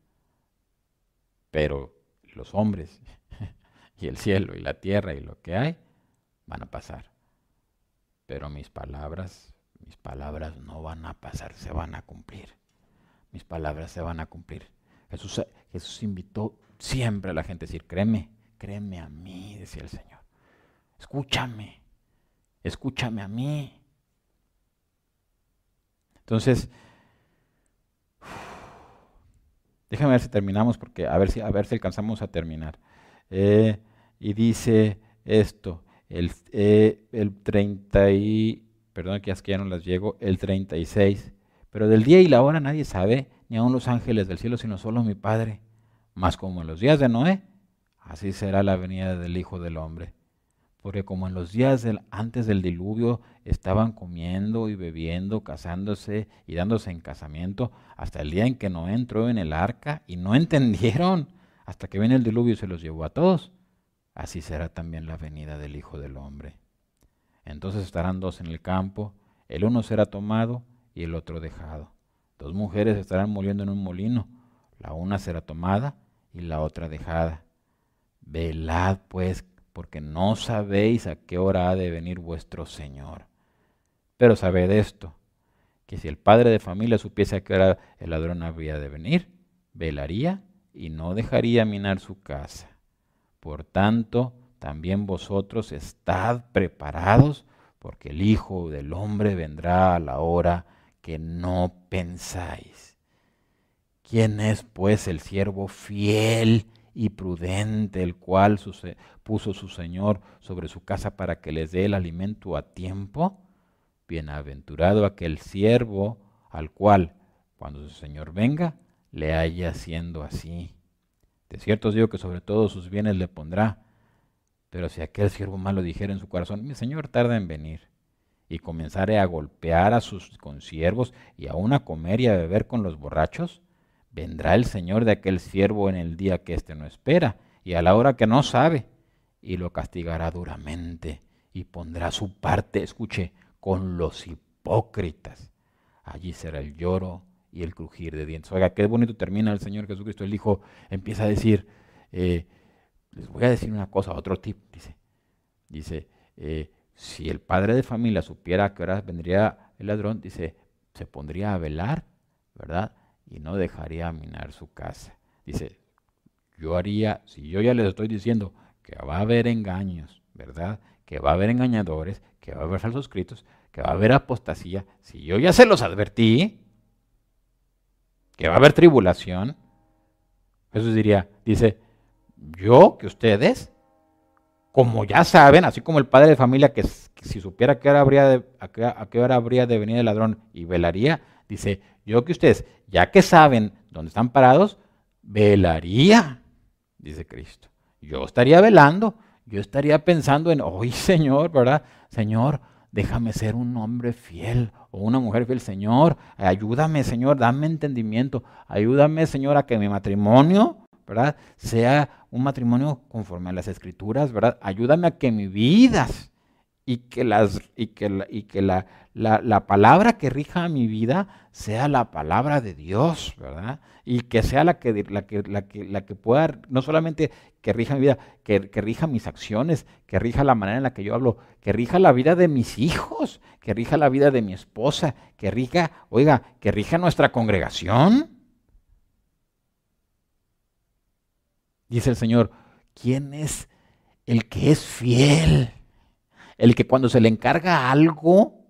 Pero los hombres y el cielo y la tierra y lo que hay van a pasar. Pero mis palabras, mis palabras no van a pasar, se van a cumplir. Mis palabras se van a cumplir. Jesús, Jesús invitó siempre a la gente a decir, créeme, créeme a mí, decía el Señor. Escúchame, escúchame a mí. Entonces, déjame ver si terminamos, porque a ver si, a ver si alcanzamos a terminar. Eh, y dice esto, el, eh, el 30 y, perdón que ya no las llego, el 36, pero del día y la hora nadie sabe, ni aun los ángeles del cielo, sino solo mi Padre. Más como en los días de Noé, así será la venida del Hijo del Hombre. Porque como en los días del, antes del diluvio estaban comiendo y bebiendo, casándose y dándose en casamiento, hasta el día en que Noé entró en el arca y no entendieron, hasta que viene el diluvio y se los llevó a todos así será también la venida del Hijo del Hombre. Entonces estarán dos en el campo, el uno será tomado y el otro dejado. Dos mujeres estarán moliendo en un molino, la una será tomada y la otra dejada. Velad pues, porque no sabéis a qué hora ha de venir vuestro Señor. Pero sabed esto, que si el padre de familia supiese a qué hora el ladrón había de venir, velaría y no dejaría minar su casa. Por tanto, también vosotros estad preparados, porque el Hijo del Hombre vendrá a la hora que no pensáis. ¿Quién es pues el siervo fiel y prudente, el cual puso su Señor sobre su casa para que les dé el alimento a tiempo? Bienaventurado aquel siervo al cual, cuando su Señor venga, le haya siendo así. De cierto os digo que sobre todos sus bienes le pondrá. Pero si aquel siervo malo dijera en su corazón, mi señor tarda en venir, y comenzare a golpear a sus consiervos y aún a comer y a beber con los borrachos, vendrá el señor de aquel siervo en el día que éste no espera y a la hora que no sabe, y lo castigará duramente y pondrá su parte, escuche, con los hipócritas. Allí será el lloro y el crujir de dientes. Oiga, qué bonito termina el Señor Jesucristo. El Hijo empieza a decir, eh, les voy a decir una cosa, otro tip, dice. Dice, eh, si el padre de familia supiera que ahora vendría el ladrón, dice, se pondría a velar, ¿verdad? Y no dejaría minar su casa. Dice, yo haría, si yo ya les estoy diciendo que va a haber engaños, ¿verdad? Que va a haber engañadores, que va a haber falsos escritos, que va a haber apostasía, si yo ya se los advertí, que va a haber tribulación, Jesús diría, dice, yo que ustedes, como ya saben, así como el padre de familia que, si supiera que hora habría de, a, qué, hora habría de venir el ladrón y velaría, dice, yo que ustedes, ya que saben dónde están parados, velaría, dice Cristo. Yo estaría velando, yo estaría pensando en, hoy Señor, ¿verdad? Señor, déjame ser un hombre fiel o una mujer fiel. Señor, ayúdame, Señor, dame entendimiento. Ayúdame, Señor, a que mi matrimonio, ¿verdad? Sea un matrimonio conforme a las escrituras, ¿verdad? Ayúdame a que mi vida y que, las, y que, la, y que la, la, palabra que rija mi vida sea la palabra de Dios, ¿verdad? Y que sea la que, la que, la que, la que pueda, no solamente que rija mi vida, que, rija mis acciones, que rija la manera en la que yo hablo, que rija la vida de mis hijos, que rija la vida de mi esposa, que rija, oiga, que rija nuestra congregación. Dice el Señor, ¿quién es el que es fiel? El que cuando se le encarga algo,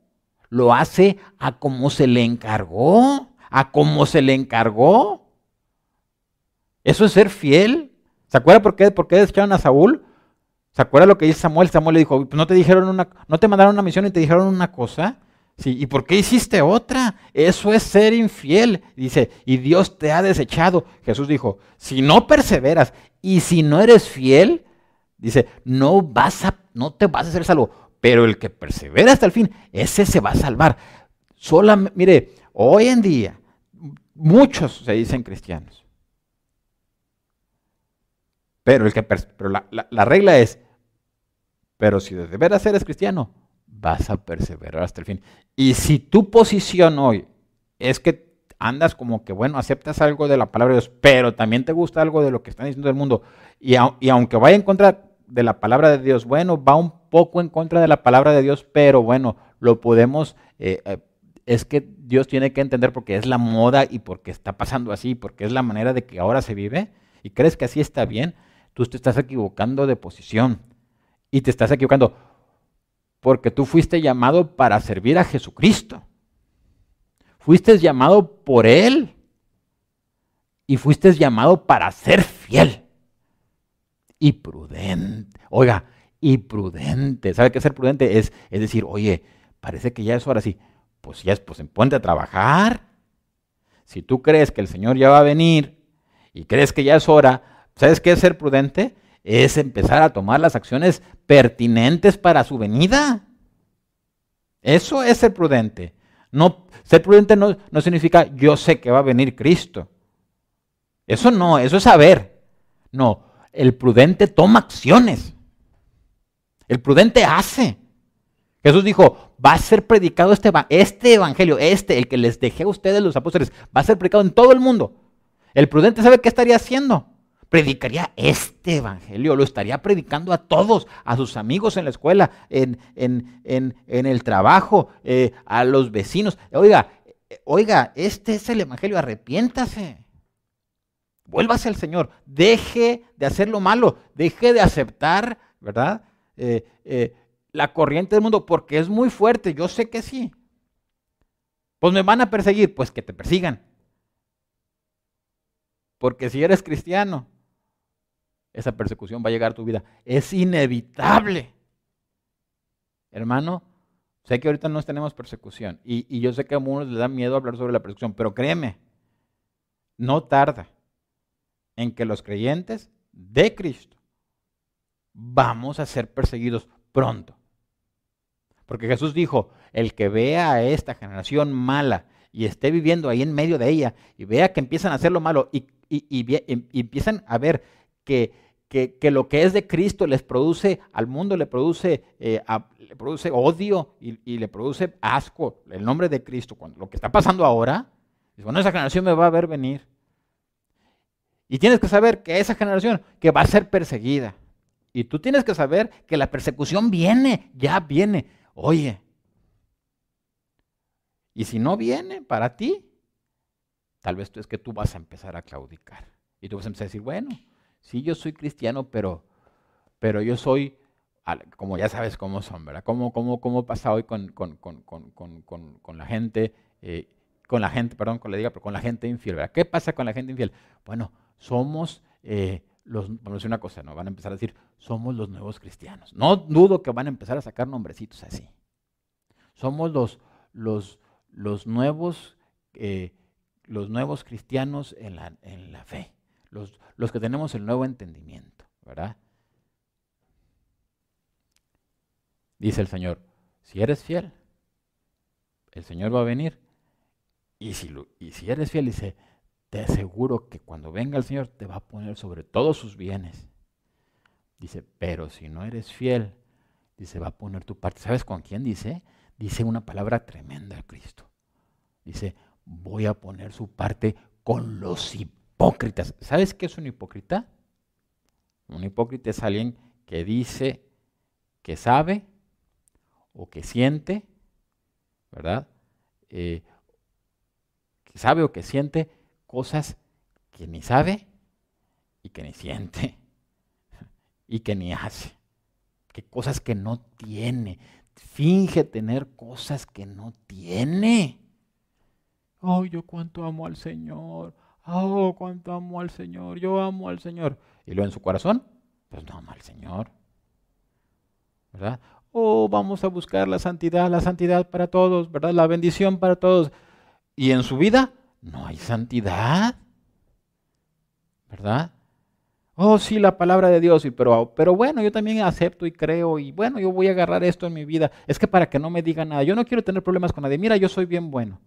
lo hace a como se le encargó, a como se le encargó. Eso es ser fiel. ¿Se acuerda por qué, desecharon a Saúl? ¿Se acuerda lo que dice Samuel? Samuel le dijo, ¿no te dijeron una, no te mandaron una misión y te dijeron una cosa? Sí, ¿y por qué hiciste otra? Eso es ser infiel. Dice, y Dios te ha desechado. Jesús dijo, si no perseveras y si no eres fiel, dice, no vas a, no te vas a hacer salvo. Pero el que persevera hasta el fin, ese se va a salvar. Solamente, mire, hoy en día, muchos se dicen cristianos. Pero, el que, pero la, la regla es, pero si de veras eres cristiano, vas a perseverar hasta el fin. Y si tu posición hoy es que andas como que, bueno, aceptas algo de la palabra de Dios, pero también te gusta algo de lo que están diciendo del mundo, y, y aunque vaya en contra de la palabra de Dios, bueno, va un poco en contra de la palabra de Dios, pero bueno, lo podemos, eh, eh, es que Dios tiene que entender porque es la moda y porque está pasando así, porque es la manera de que ahora se vive, y crees que así está bien, tú te estás equivocando de posición, y te estás equivocando porque tú fuiste llamado para servir a Jesucristo. Fuiste llamado por Él y fuiste llamado para ser fiel y prudente. Oiga, y prudente. ¿Sabe qué ser prudente? Es, es decir, oye, parece que ya es hora, sí. Pues ya es, pues ponte a trabajar. Si tú crees que el Señor ya va a venir y crees que ya es hora, ¿sabes qué es ser prudente? Es empezar a tomar las acciones pertinentes para su venida. Eso es ser prudente. No, ser prudente no, no significa yo sé que va a venir Cristo. Eso no, eso es saber. No, el prudente toma acciones. El prudente hace. Jesús dijo, va a ser predicado este, este evangelio, este, el que les dejé a ustedes los apóstoles, va a ser predicado en todo el mundo. El prudente sabe qué estaría haciendo. Predicaría este evangelio, lo estaría predicando a todos, a sus amigos en la escuela, en, el trabajo, eh, a los vecinos. Oiga, oiga, este es el evangelio, arrepiéntase. Vuélvase al Señor, deje de hacer lo malo, deje de aceptar, ¿verdad? Eh, eh, la corriente del mundo, porque es muy fuerte, yo sé que sí. Pues me van a perseguir, pues que te persigan. Porque si eres cristiano, esa persecución va a llegar a tu vida. Es inevitable. Hermano, sé que ahorita no tenemos persecución y, y yo sé que a algunos les da miedo hablar sobre la persecución, pero créeme, no tarda en que los creyentes de Cristo vamos a ser perseguidos pronto. Porque Jesús dijo, el que vea a esta generación mala y esté viviendo ahí en medio de ella y vea que empiezan a hacer lo malo y, empiezan a ver que, que, lo que es de Cristo les produce, al mundo le produce, eh, le produce odio y, le produce asco, el nombre de Cristo, cuando, lo que está pasando ahora, bueno, esa generación me va a ver venir. Y tienes que saber que esa generación que va a ser perseguida. Y tú tienes que saber que la persecución viene, ya viene. Oye, y si no viene para ti, tal vez es que tú vas a empezar a claudicar. Y tú vas a empezar a decir, bueno, sí, yo soy cristiano, pero, pero yo soy, como ya sabes cómo son, ¿verdad? ¿Cómo, cómo, cómo pasa hoy con, con, con la gente? Eh, con la gente, perdón, con la diga, pero con la gente infiel, ¿verdad? ¿Qué pasa con la gente infiel? Bueno, somos eh, los, vamos a decir una cosa, ¿no? Van a empezar a decir, somos los nuevos cristianos. No dudo que van a empezar a sacar nombrecitos así. Somos los, los, los nuevos, eh, los nuevos cristianos en la, en la fe. Los, los que tenemos el nuevo entendimiento, ¿verdad? Dice el Señor, si eres fiel, el Señor va a venir. Y si, y si eres fiel, dice, te aseguro que cuando venga el Señor te va a poner sobre todos sus bienes. Dice, pero si no eres fiel, dice, va a poner tu parte. ¿Sabes con quién dice? Dice una palabra tremenda Cristo. Dice, voy a poner su parte con los hipócritas. ¿Sabes qué es un hipócrita? Un hipócrita es alguien que dice que sabe o que siente, ¿verdad? Eh, que sabe o que siente cosas que ni sabe y que ni siente y que ni hace. Que cosas que no tiene. Finge tener cosas que no tiene. Oh, yo cuánto amo al Señor. Oh, cuánto amo al Señor. Yo amo al Señor. Y luego en su corazón, pues no ama al Señor. ¿Verdad? Oh, vamos a buscar la santidad, la santidad para todos, ¿verdad? La bendición para todos. Y en su vida no hay santidad. ¿Verdad? Oh, sí, la palabra de Dios, pero, pero bueno, yo también acepto y creo y bueno, yo voy a agarrar esto en mi vida. Es que para que no me digan nada, yo no quiero tener problemas con nadie. Mira, yo soy bien bueno.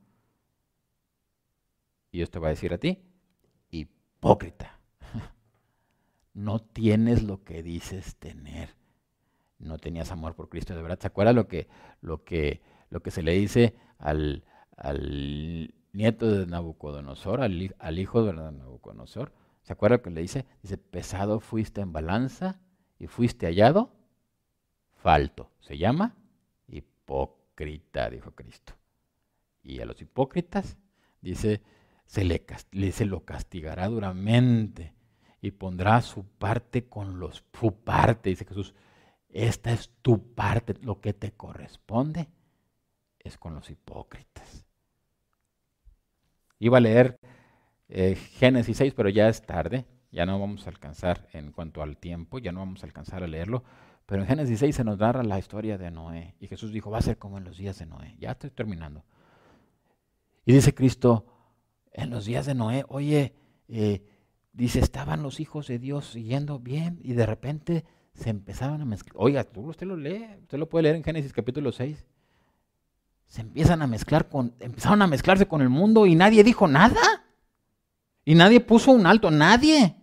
Y te va a decir a ti, hipócrita, no tienes lo que dices tener. No tenías amor por Cristo, de verdad. ¿Se acuerda lo que, lo que, lo que se le dice al, al nieto de Nabucodonosor, al, al hijo de Nabucodonosor? ¿Se acuerda lo que le dice? Dice, pesado fuiste en balanza y fuiste hallado falto. Se llama hipócrita, dijo Cristo. Y a los hipócritas, dice, se, le, lo castigará duramente y pondrá su parte con los, su parte, dice Jesús. Esta es tu parte, lo que te corresponde es con los hipócritas. Iba a leer eh, Génesis 6, pero ya es tarde, ya no vamos a alcanzar en cuanto al tiempo, ya no vamos a alcanzar a leerlo. Pero en Génesis 6 se nos narra la historia de Noé. Y Jesús dijo, va a ser como en los días de Noé. Ya estoy terminando. Y dice Cristo, en los días de Noé, oye, eh, dice, estaban los hijos de Dios siguiendo bien y de repente se empezaban a mezclar. Oiga, usted lo lee, usted lo puede leer en Génesis capítulo 6. Se empiezan a mezclar con, empezaron a mezclarse con el mundo y nadie dijo nada. Y nadie puso un alto, nadie.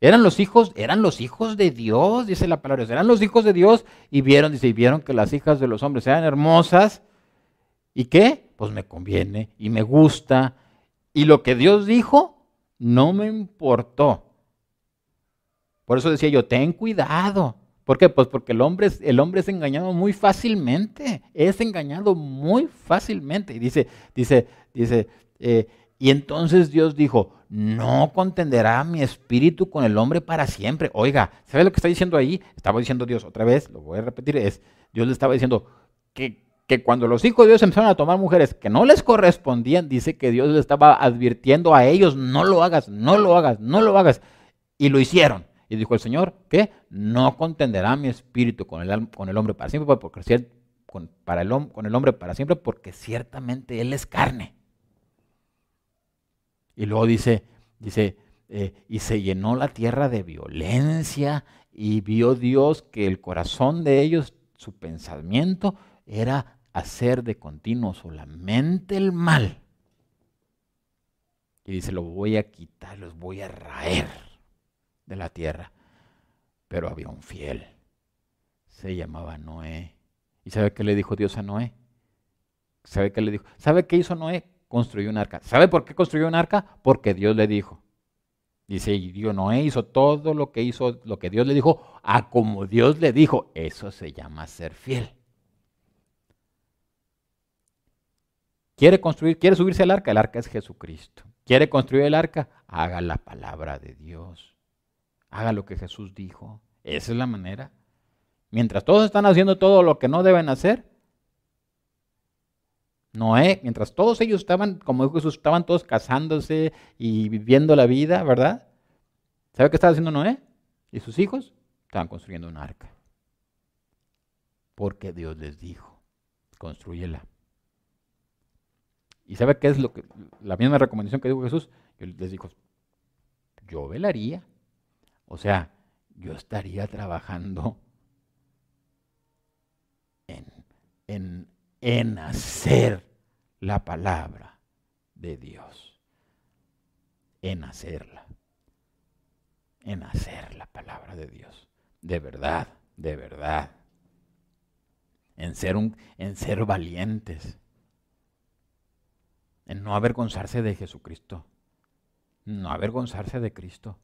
Eran los hijos, eran los hijos de Dios, dice la palabra. Eran los hijos de Dios y vieron, dice, y vieron que las hijas de los hombres eran hermosas. ¿Y qué? Pues me conviene y me gusta. Y lo que Dios dijo no me importó. Por eso decía yo, ten cuidado. ¿Por qué? Pues porque el hombre, es, el hombre es engañado muy fácilmente. Es engañado muy fácilmente. Y dice, dice, dice, eh, y entonces Dios dijo, no contenderá mi espíritu con el hombre para siempre. Oiga, ¿sabe lo que está diciendo ahí? Estaba diciendo Dios otra vez, lo voy a repetir, es, Dios le estaba diciendo que, que cuando los hijos de Dios empezaron a tomar mujeres que no les correspondían, dice que Dios le estaba advirtiendo a ellos, no lo hagas, no lo hagas, no lo hagas. Y lo hicieron. Y dijo el Señor, ¿qué? No contenderá mi espíritu con el, con el hombre para siempre, porque, con, para el, con el hombre para siempre, porque ciertamente Él es carne. Y luego dice, dice, eh, y se llenó la tierra de violencia y vio Dios que el corazón de ellos, su pensamiento era hacer de continuo solamente el mal. Y dice, lo voy a quitar, los voy a raer de la tierra. Pero había un fiel, se llamaba Noé. ¿Y sabe qué le dijo Dios a Noé? ¿Sabe qué le dijo? ¿Sabe qué hizo Noé? construyó un arca. ¿Sabe por qué construyó un arca? Porque Dios le dijo. Dice, y Dios Noé hizo todo lo que hizo, lo que Dios le dijo, a como Dios le dijo. Eso se llama ser fiel. ¿Quiere construir, quiere subirse al arca? El arca es Jesucristo. ¿Quiere construir el arca? Haga la palabra de Dios. Haga lo que Jesús dijo. Esa es la manera. Mientras todos están haciendo todo lo que no deben hacer, Noé, mientras todos ellos estaban, como dijo Jesús, estaban todos casándose y viviendo la vida, ¿verdad? ¿Sabe qué estaba haciendo Noé? Y sus hijos estaban construyendo un arca. Porque Dios les dijo, construyela. ¿Y sabe qué es lo que, la misma recomendación que dijo Jesús? Yo les dijo, yo velaría. O sea, yo estaría trabajando en, en, en hacer la palabra de Dios. En hacerla. En hacer la palabra de Dios. De verdad, de verdad. En ser, un, en ser valientes. En no avergonzarse de Jesucristo. No avergonzarse de Cristo.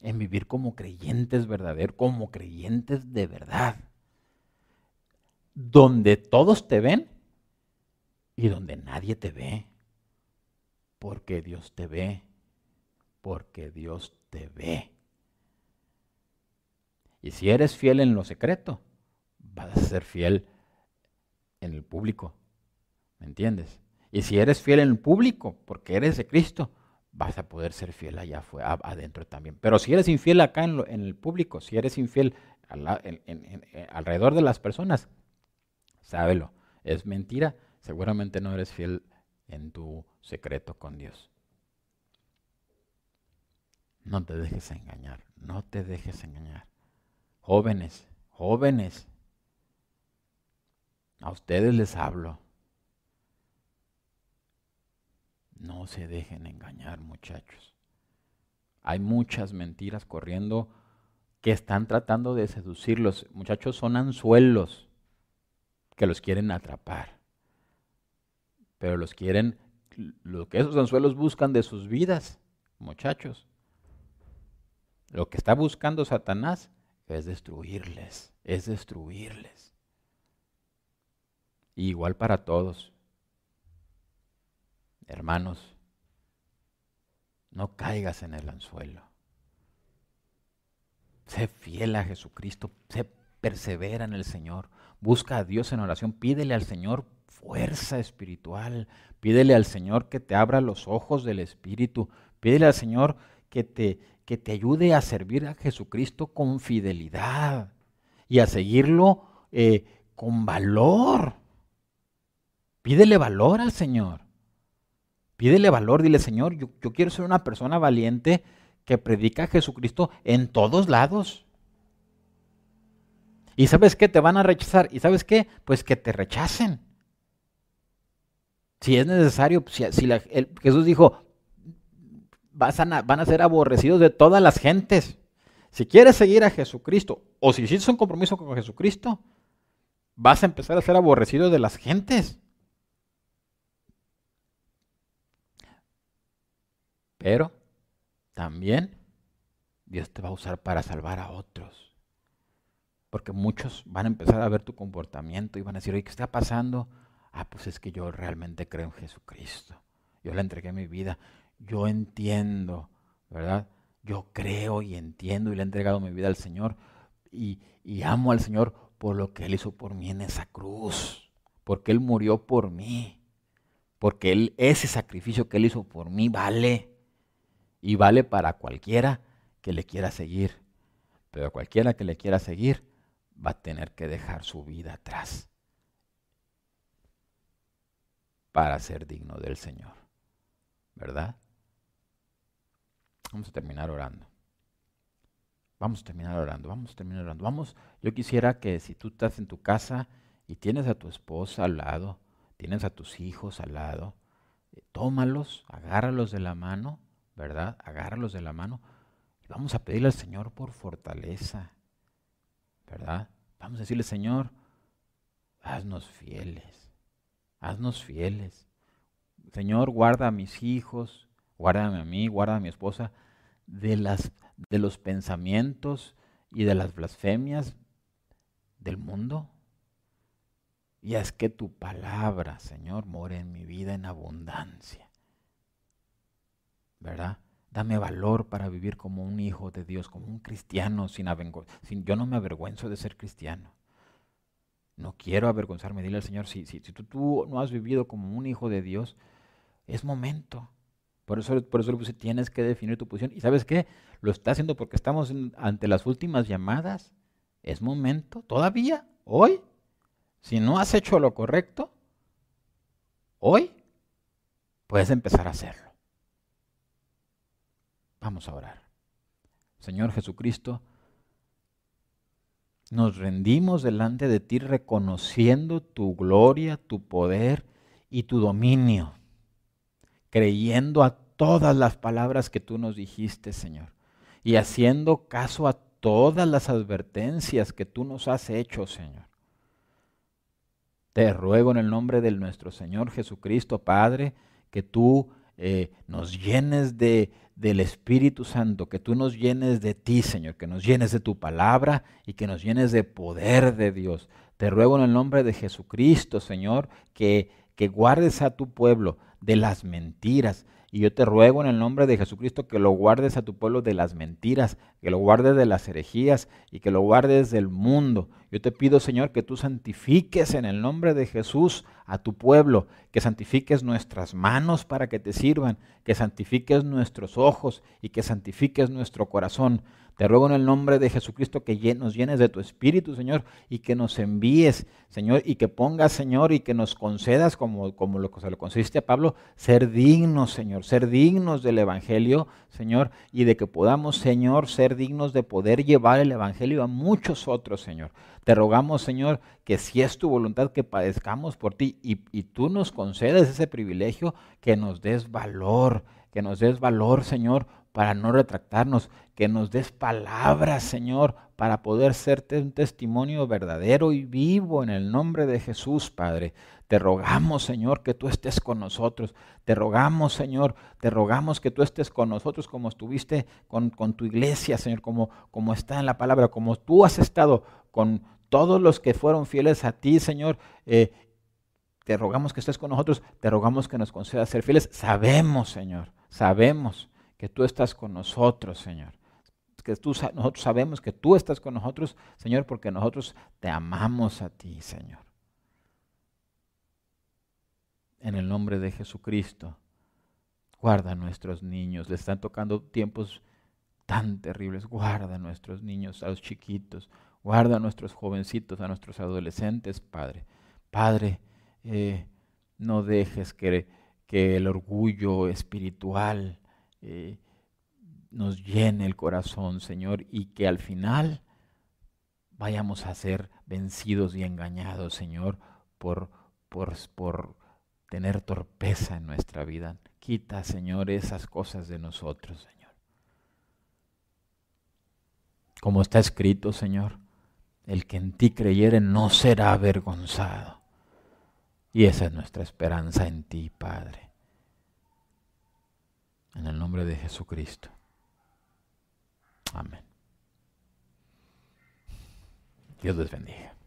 En vivir como creyentes verdaderos, como creyentes de verdad. Donde todos te ven y donde nadie te ve. Porque Dios te ve. Porque Dios te ve. Y si eres fiel en lo secreto, vas a ser fiel en el público. ¿Me entiendes? Y si eres fiel en el público, porque eres de Cristo, vas a poder ser fiel allá adentro también. Pero si eres infiel acá en, el público, si eres infiel alrededor de las personas, sábelo, es mentira, seguramente no eres fiel en tu secreto con Dios. No te dejes engañar, no te dejes engañar. Jóvenes, jóvenes, a ustedes les hablo. No se dejen engañar, muchachos. Hay muchas mentiras corriendo que están tratando de seducirlos. Muchachos, son anzuelos que los quieren atrapar. Pero los quieren, lo que esos anzuelos buscan de sus vidas, muchachos. Lo que está buscando Satanás es destruirles, es destruirles. igual para todos. Hermanos, no caigas en el anzuelo. Sé fiel a Jesucristo, sé persevera en el Señor. Busca a Dios en oración, pídele al Señor fuerza espiritual, pídele al Señor que te abra los ojos del Espíritu, pídele al Señor que te, que te ayude a servir a Jesucristo con fidelidad y a seguirlo eh, con valor. Pídele valor al Señor. Pídele valor, dile, Señor, yo, quiero ser una persona valiente que predica a Jesucristo en todos lados. ¿Y sabes qué? Te van a rechazar. ¿Y sabes qué? Pues que te rechacen. Si es necesario, si, Jesús dijo, a, van a ser aborrecidos de todas las gentes. Si quieres seguir a Jesucristo, o si hiciste un compromiso con Jesucristo, vas a empezar a ser aborrecido de las gentes. Pero también Dios te va a usar para salvar a otros. Porque muchos van a empezar a ver tu comportamiento y van a decir, oye, ¿qué está pasando? Ah, pues es que yo realmente creo en Jesucristo. Yo le entregué mi vida. Yo entiendo, ¿verdad? Yo creo y entiendo y le he entregado mi vida al Señor. Y, amo al Señor por lo que Él hizo por mí en esa cruz. Porque Él murió por mí. Porque él, ese sacrificio que Él hizo por mí vale y vale para cualquiera que le quiera seguir. Pero cualquiera que le quiera seguir va a tener que dejar su vida atrás para ser digno del Señor. ¿Verdad? Vamos a terminar orando. Vamos a terminar orando, vamos a terminar orando. Vamos, yo quisiera que si tú estás en tu casa y tienes a tu esposa al lado, tienes a tus hijos al lado, eh, tómalos, agárralos de la mano ¿verdad? Agárralos de la mano y vamos a pedirle al Señor por fortaleza, ¿verdad? Vamos a decirle, Señor, haznos fieles, haznos fieles. Señor, guarda a mis hijos, guárdame a mí, guarda a mi esposa de, las, de los pensamientos y de las blasfemias del mundo. Y es que tu palabra, Señor, more en mi vida en abundancia. ¿Verdad? Dame valor para vivir como un hijo de Dios, como un cristiano, sin, sin Yo no me avergüenzo de ser cristiano. No quiero avergonzarme. Dile al Señor, si, si, si tú, tú, no has vivido como un hijo de Dios, es momento. Por eso, por eso le puse, tienes que definir tu posición. ¿Y sabes qué? Lo está haciendo porque estamos ante las últimas llamadas. Es momento, todavía, hoy. Si no has hecho lo correcto, hoy puedes empezar a hacerlo. Vamos a orar. Señor Jesucristo, nos rendimos delante de ti reconociendo tu gloria, tu poder y tu dominio, creyendo a todas las palabras que tú nos dijiste, Señor, y haciendo caso a todas las advertencias que tú nos has hecho, Señor. Te ruego en el nombre de nuestro Señor Jesucristo, Padre, que tú eh, nos llenes de, del Espíritu Santo, que tú nos llenes de ti, Señor, que nos llenes de tu palabra y que nos llenes de poder de Dios. Te ruego en el nombre de Jesucristo, Señor, que, que guardes a tu pueblo de las mentiras, y yo te ruego en el nombre de Jesucristo que lo guardes a tu pueblo de las mentiras, que lo guardes de las herejías y que lo guardes del mundo. Yo te pido, Señor, que tú santifiques en el nombre de Jesús a tu pueblo, que santifiques nuestras manos para que te sirvan, que santifiques nuestros ojos y que santifiques nuestro corazón. Te ruego en el nombre de Jesucristo que nos llenes de tu Espíritu, Señor, y que nos envíes, Señor, y que pongas, Señor, y que nos concedas, como, como lo se lo concediste a Pablo, ser dignos, Señor, ser dignos del Evangelio, Señor, y de que podamos, Señor, ser dignos de poder llevar el Evangelio a muchos otros, Señor. Te rogamos, Señor, que si es tu voluntad que padezcamos por ti y, y tú nos concedes ese privilegio, que nos des valor, que nos des valor, Señor, para no retractarnos, que nos des palabras, Señor, para poder ser un testimonio verdadero y vivo en el nombre de Jesús, Padre. Te rogamos, Señor, que tú estés con nosotros. Te rogamos, Señor, te rogamos que tú estés con nosotros como estuviste con, tu iglesia, Señor, como, como está en la palabra, como tú has estado con todos los que fueron fieles a ti, Señor. Eh, te rogamos que estés con nosotros, te rogamos que nos concedas ser fieles. Sabemos, Señor, sabemos que tú estás con nosotros, Señor. Que tú, nosotros sabemos que tú estás con nosotros, Señor, porque nosotros te amamos a ti, Señor. En el nombre de Jesucristo, guarda a nuestros niños. Le están tocando tiempos tan terribles. Guarda a nuestros niños, a los chiquitos. Guarda a nuestros jovencitos, a nuestros adolescentes, Padre. Padre, eh, no dejes que, que el orgullo espiritual eh, nos llene el corazón, Señor, y que al final vayamos a ser vencidos y engañados, Señor, por, por, por tener torpeza en nuestra vida. Quita, Señor, esas cosas de nosotros, Señor. Como está escrito, Señor, el que en ti creyere no será avergonzado. Y esa es nuestra esperanza en ti, Padre. En el nombre de Jesucristo. Amén. Dios les bendiga.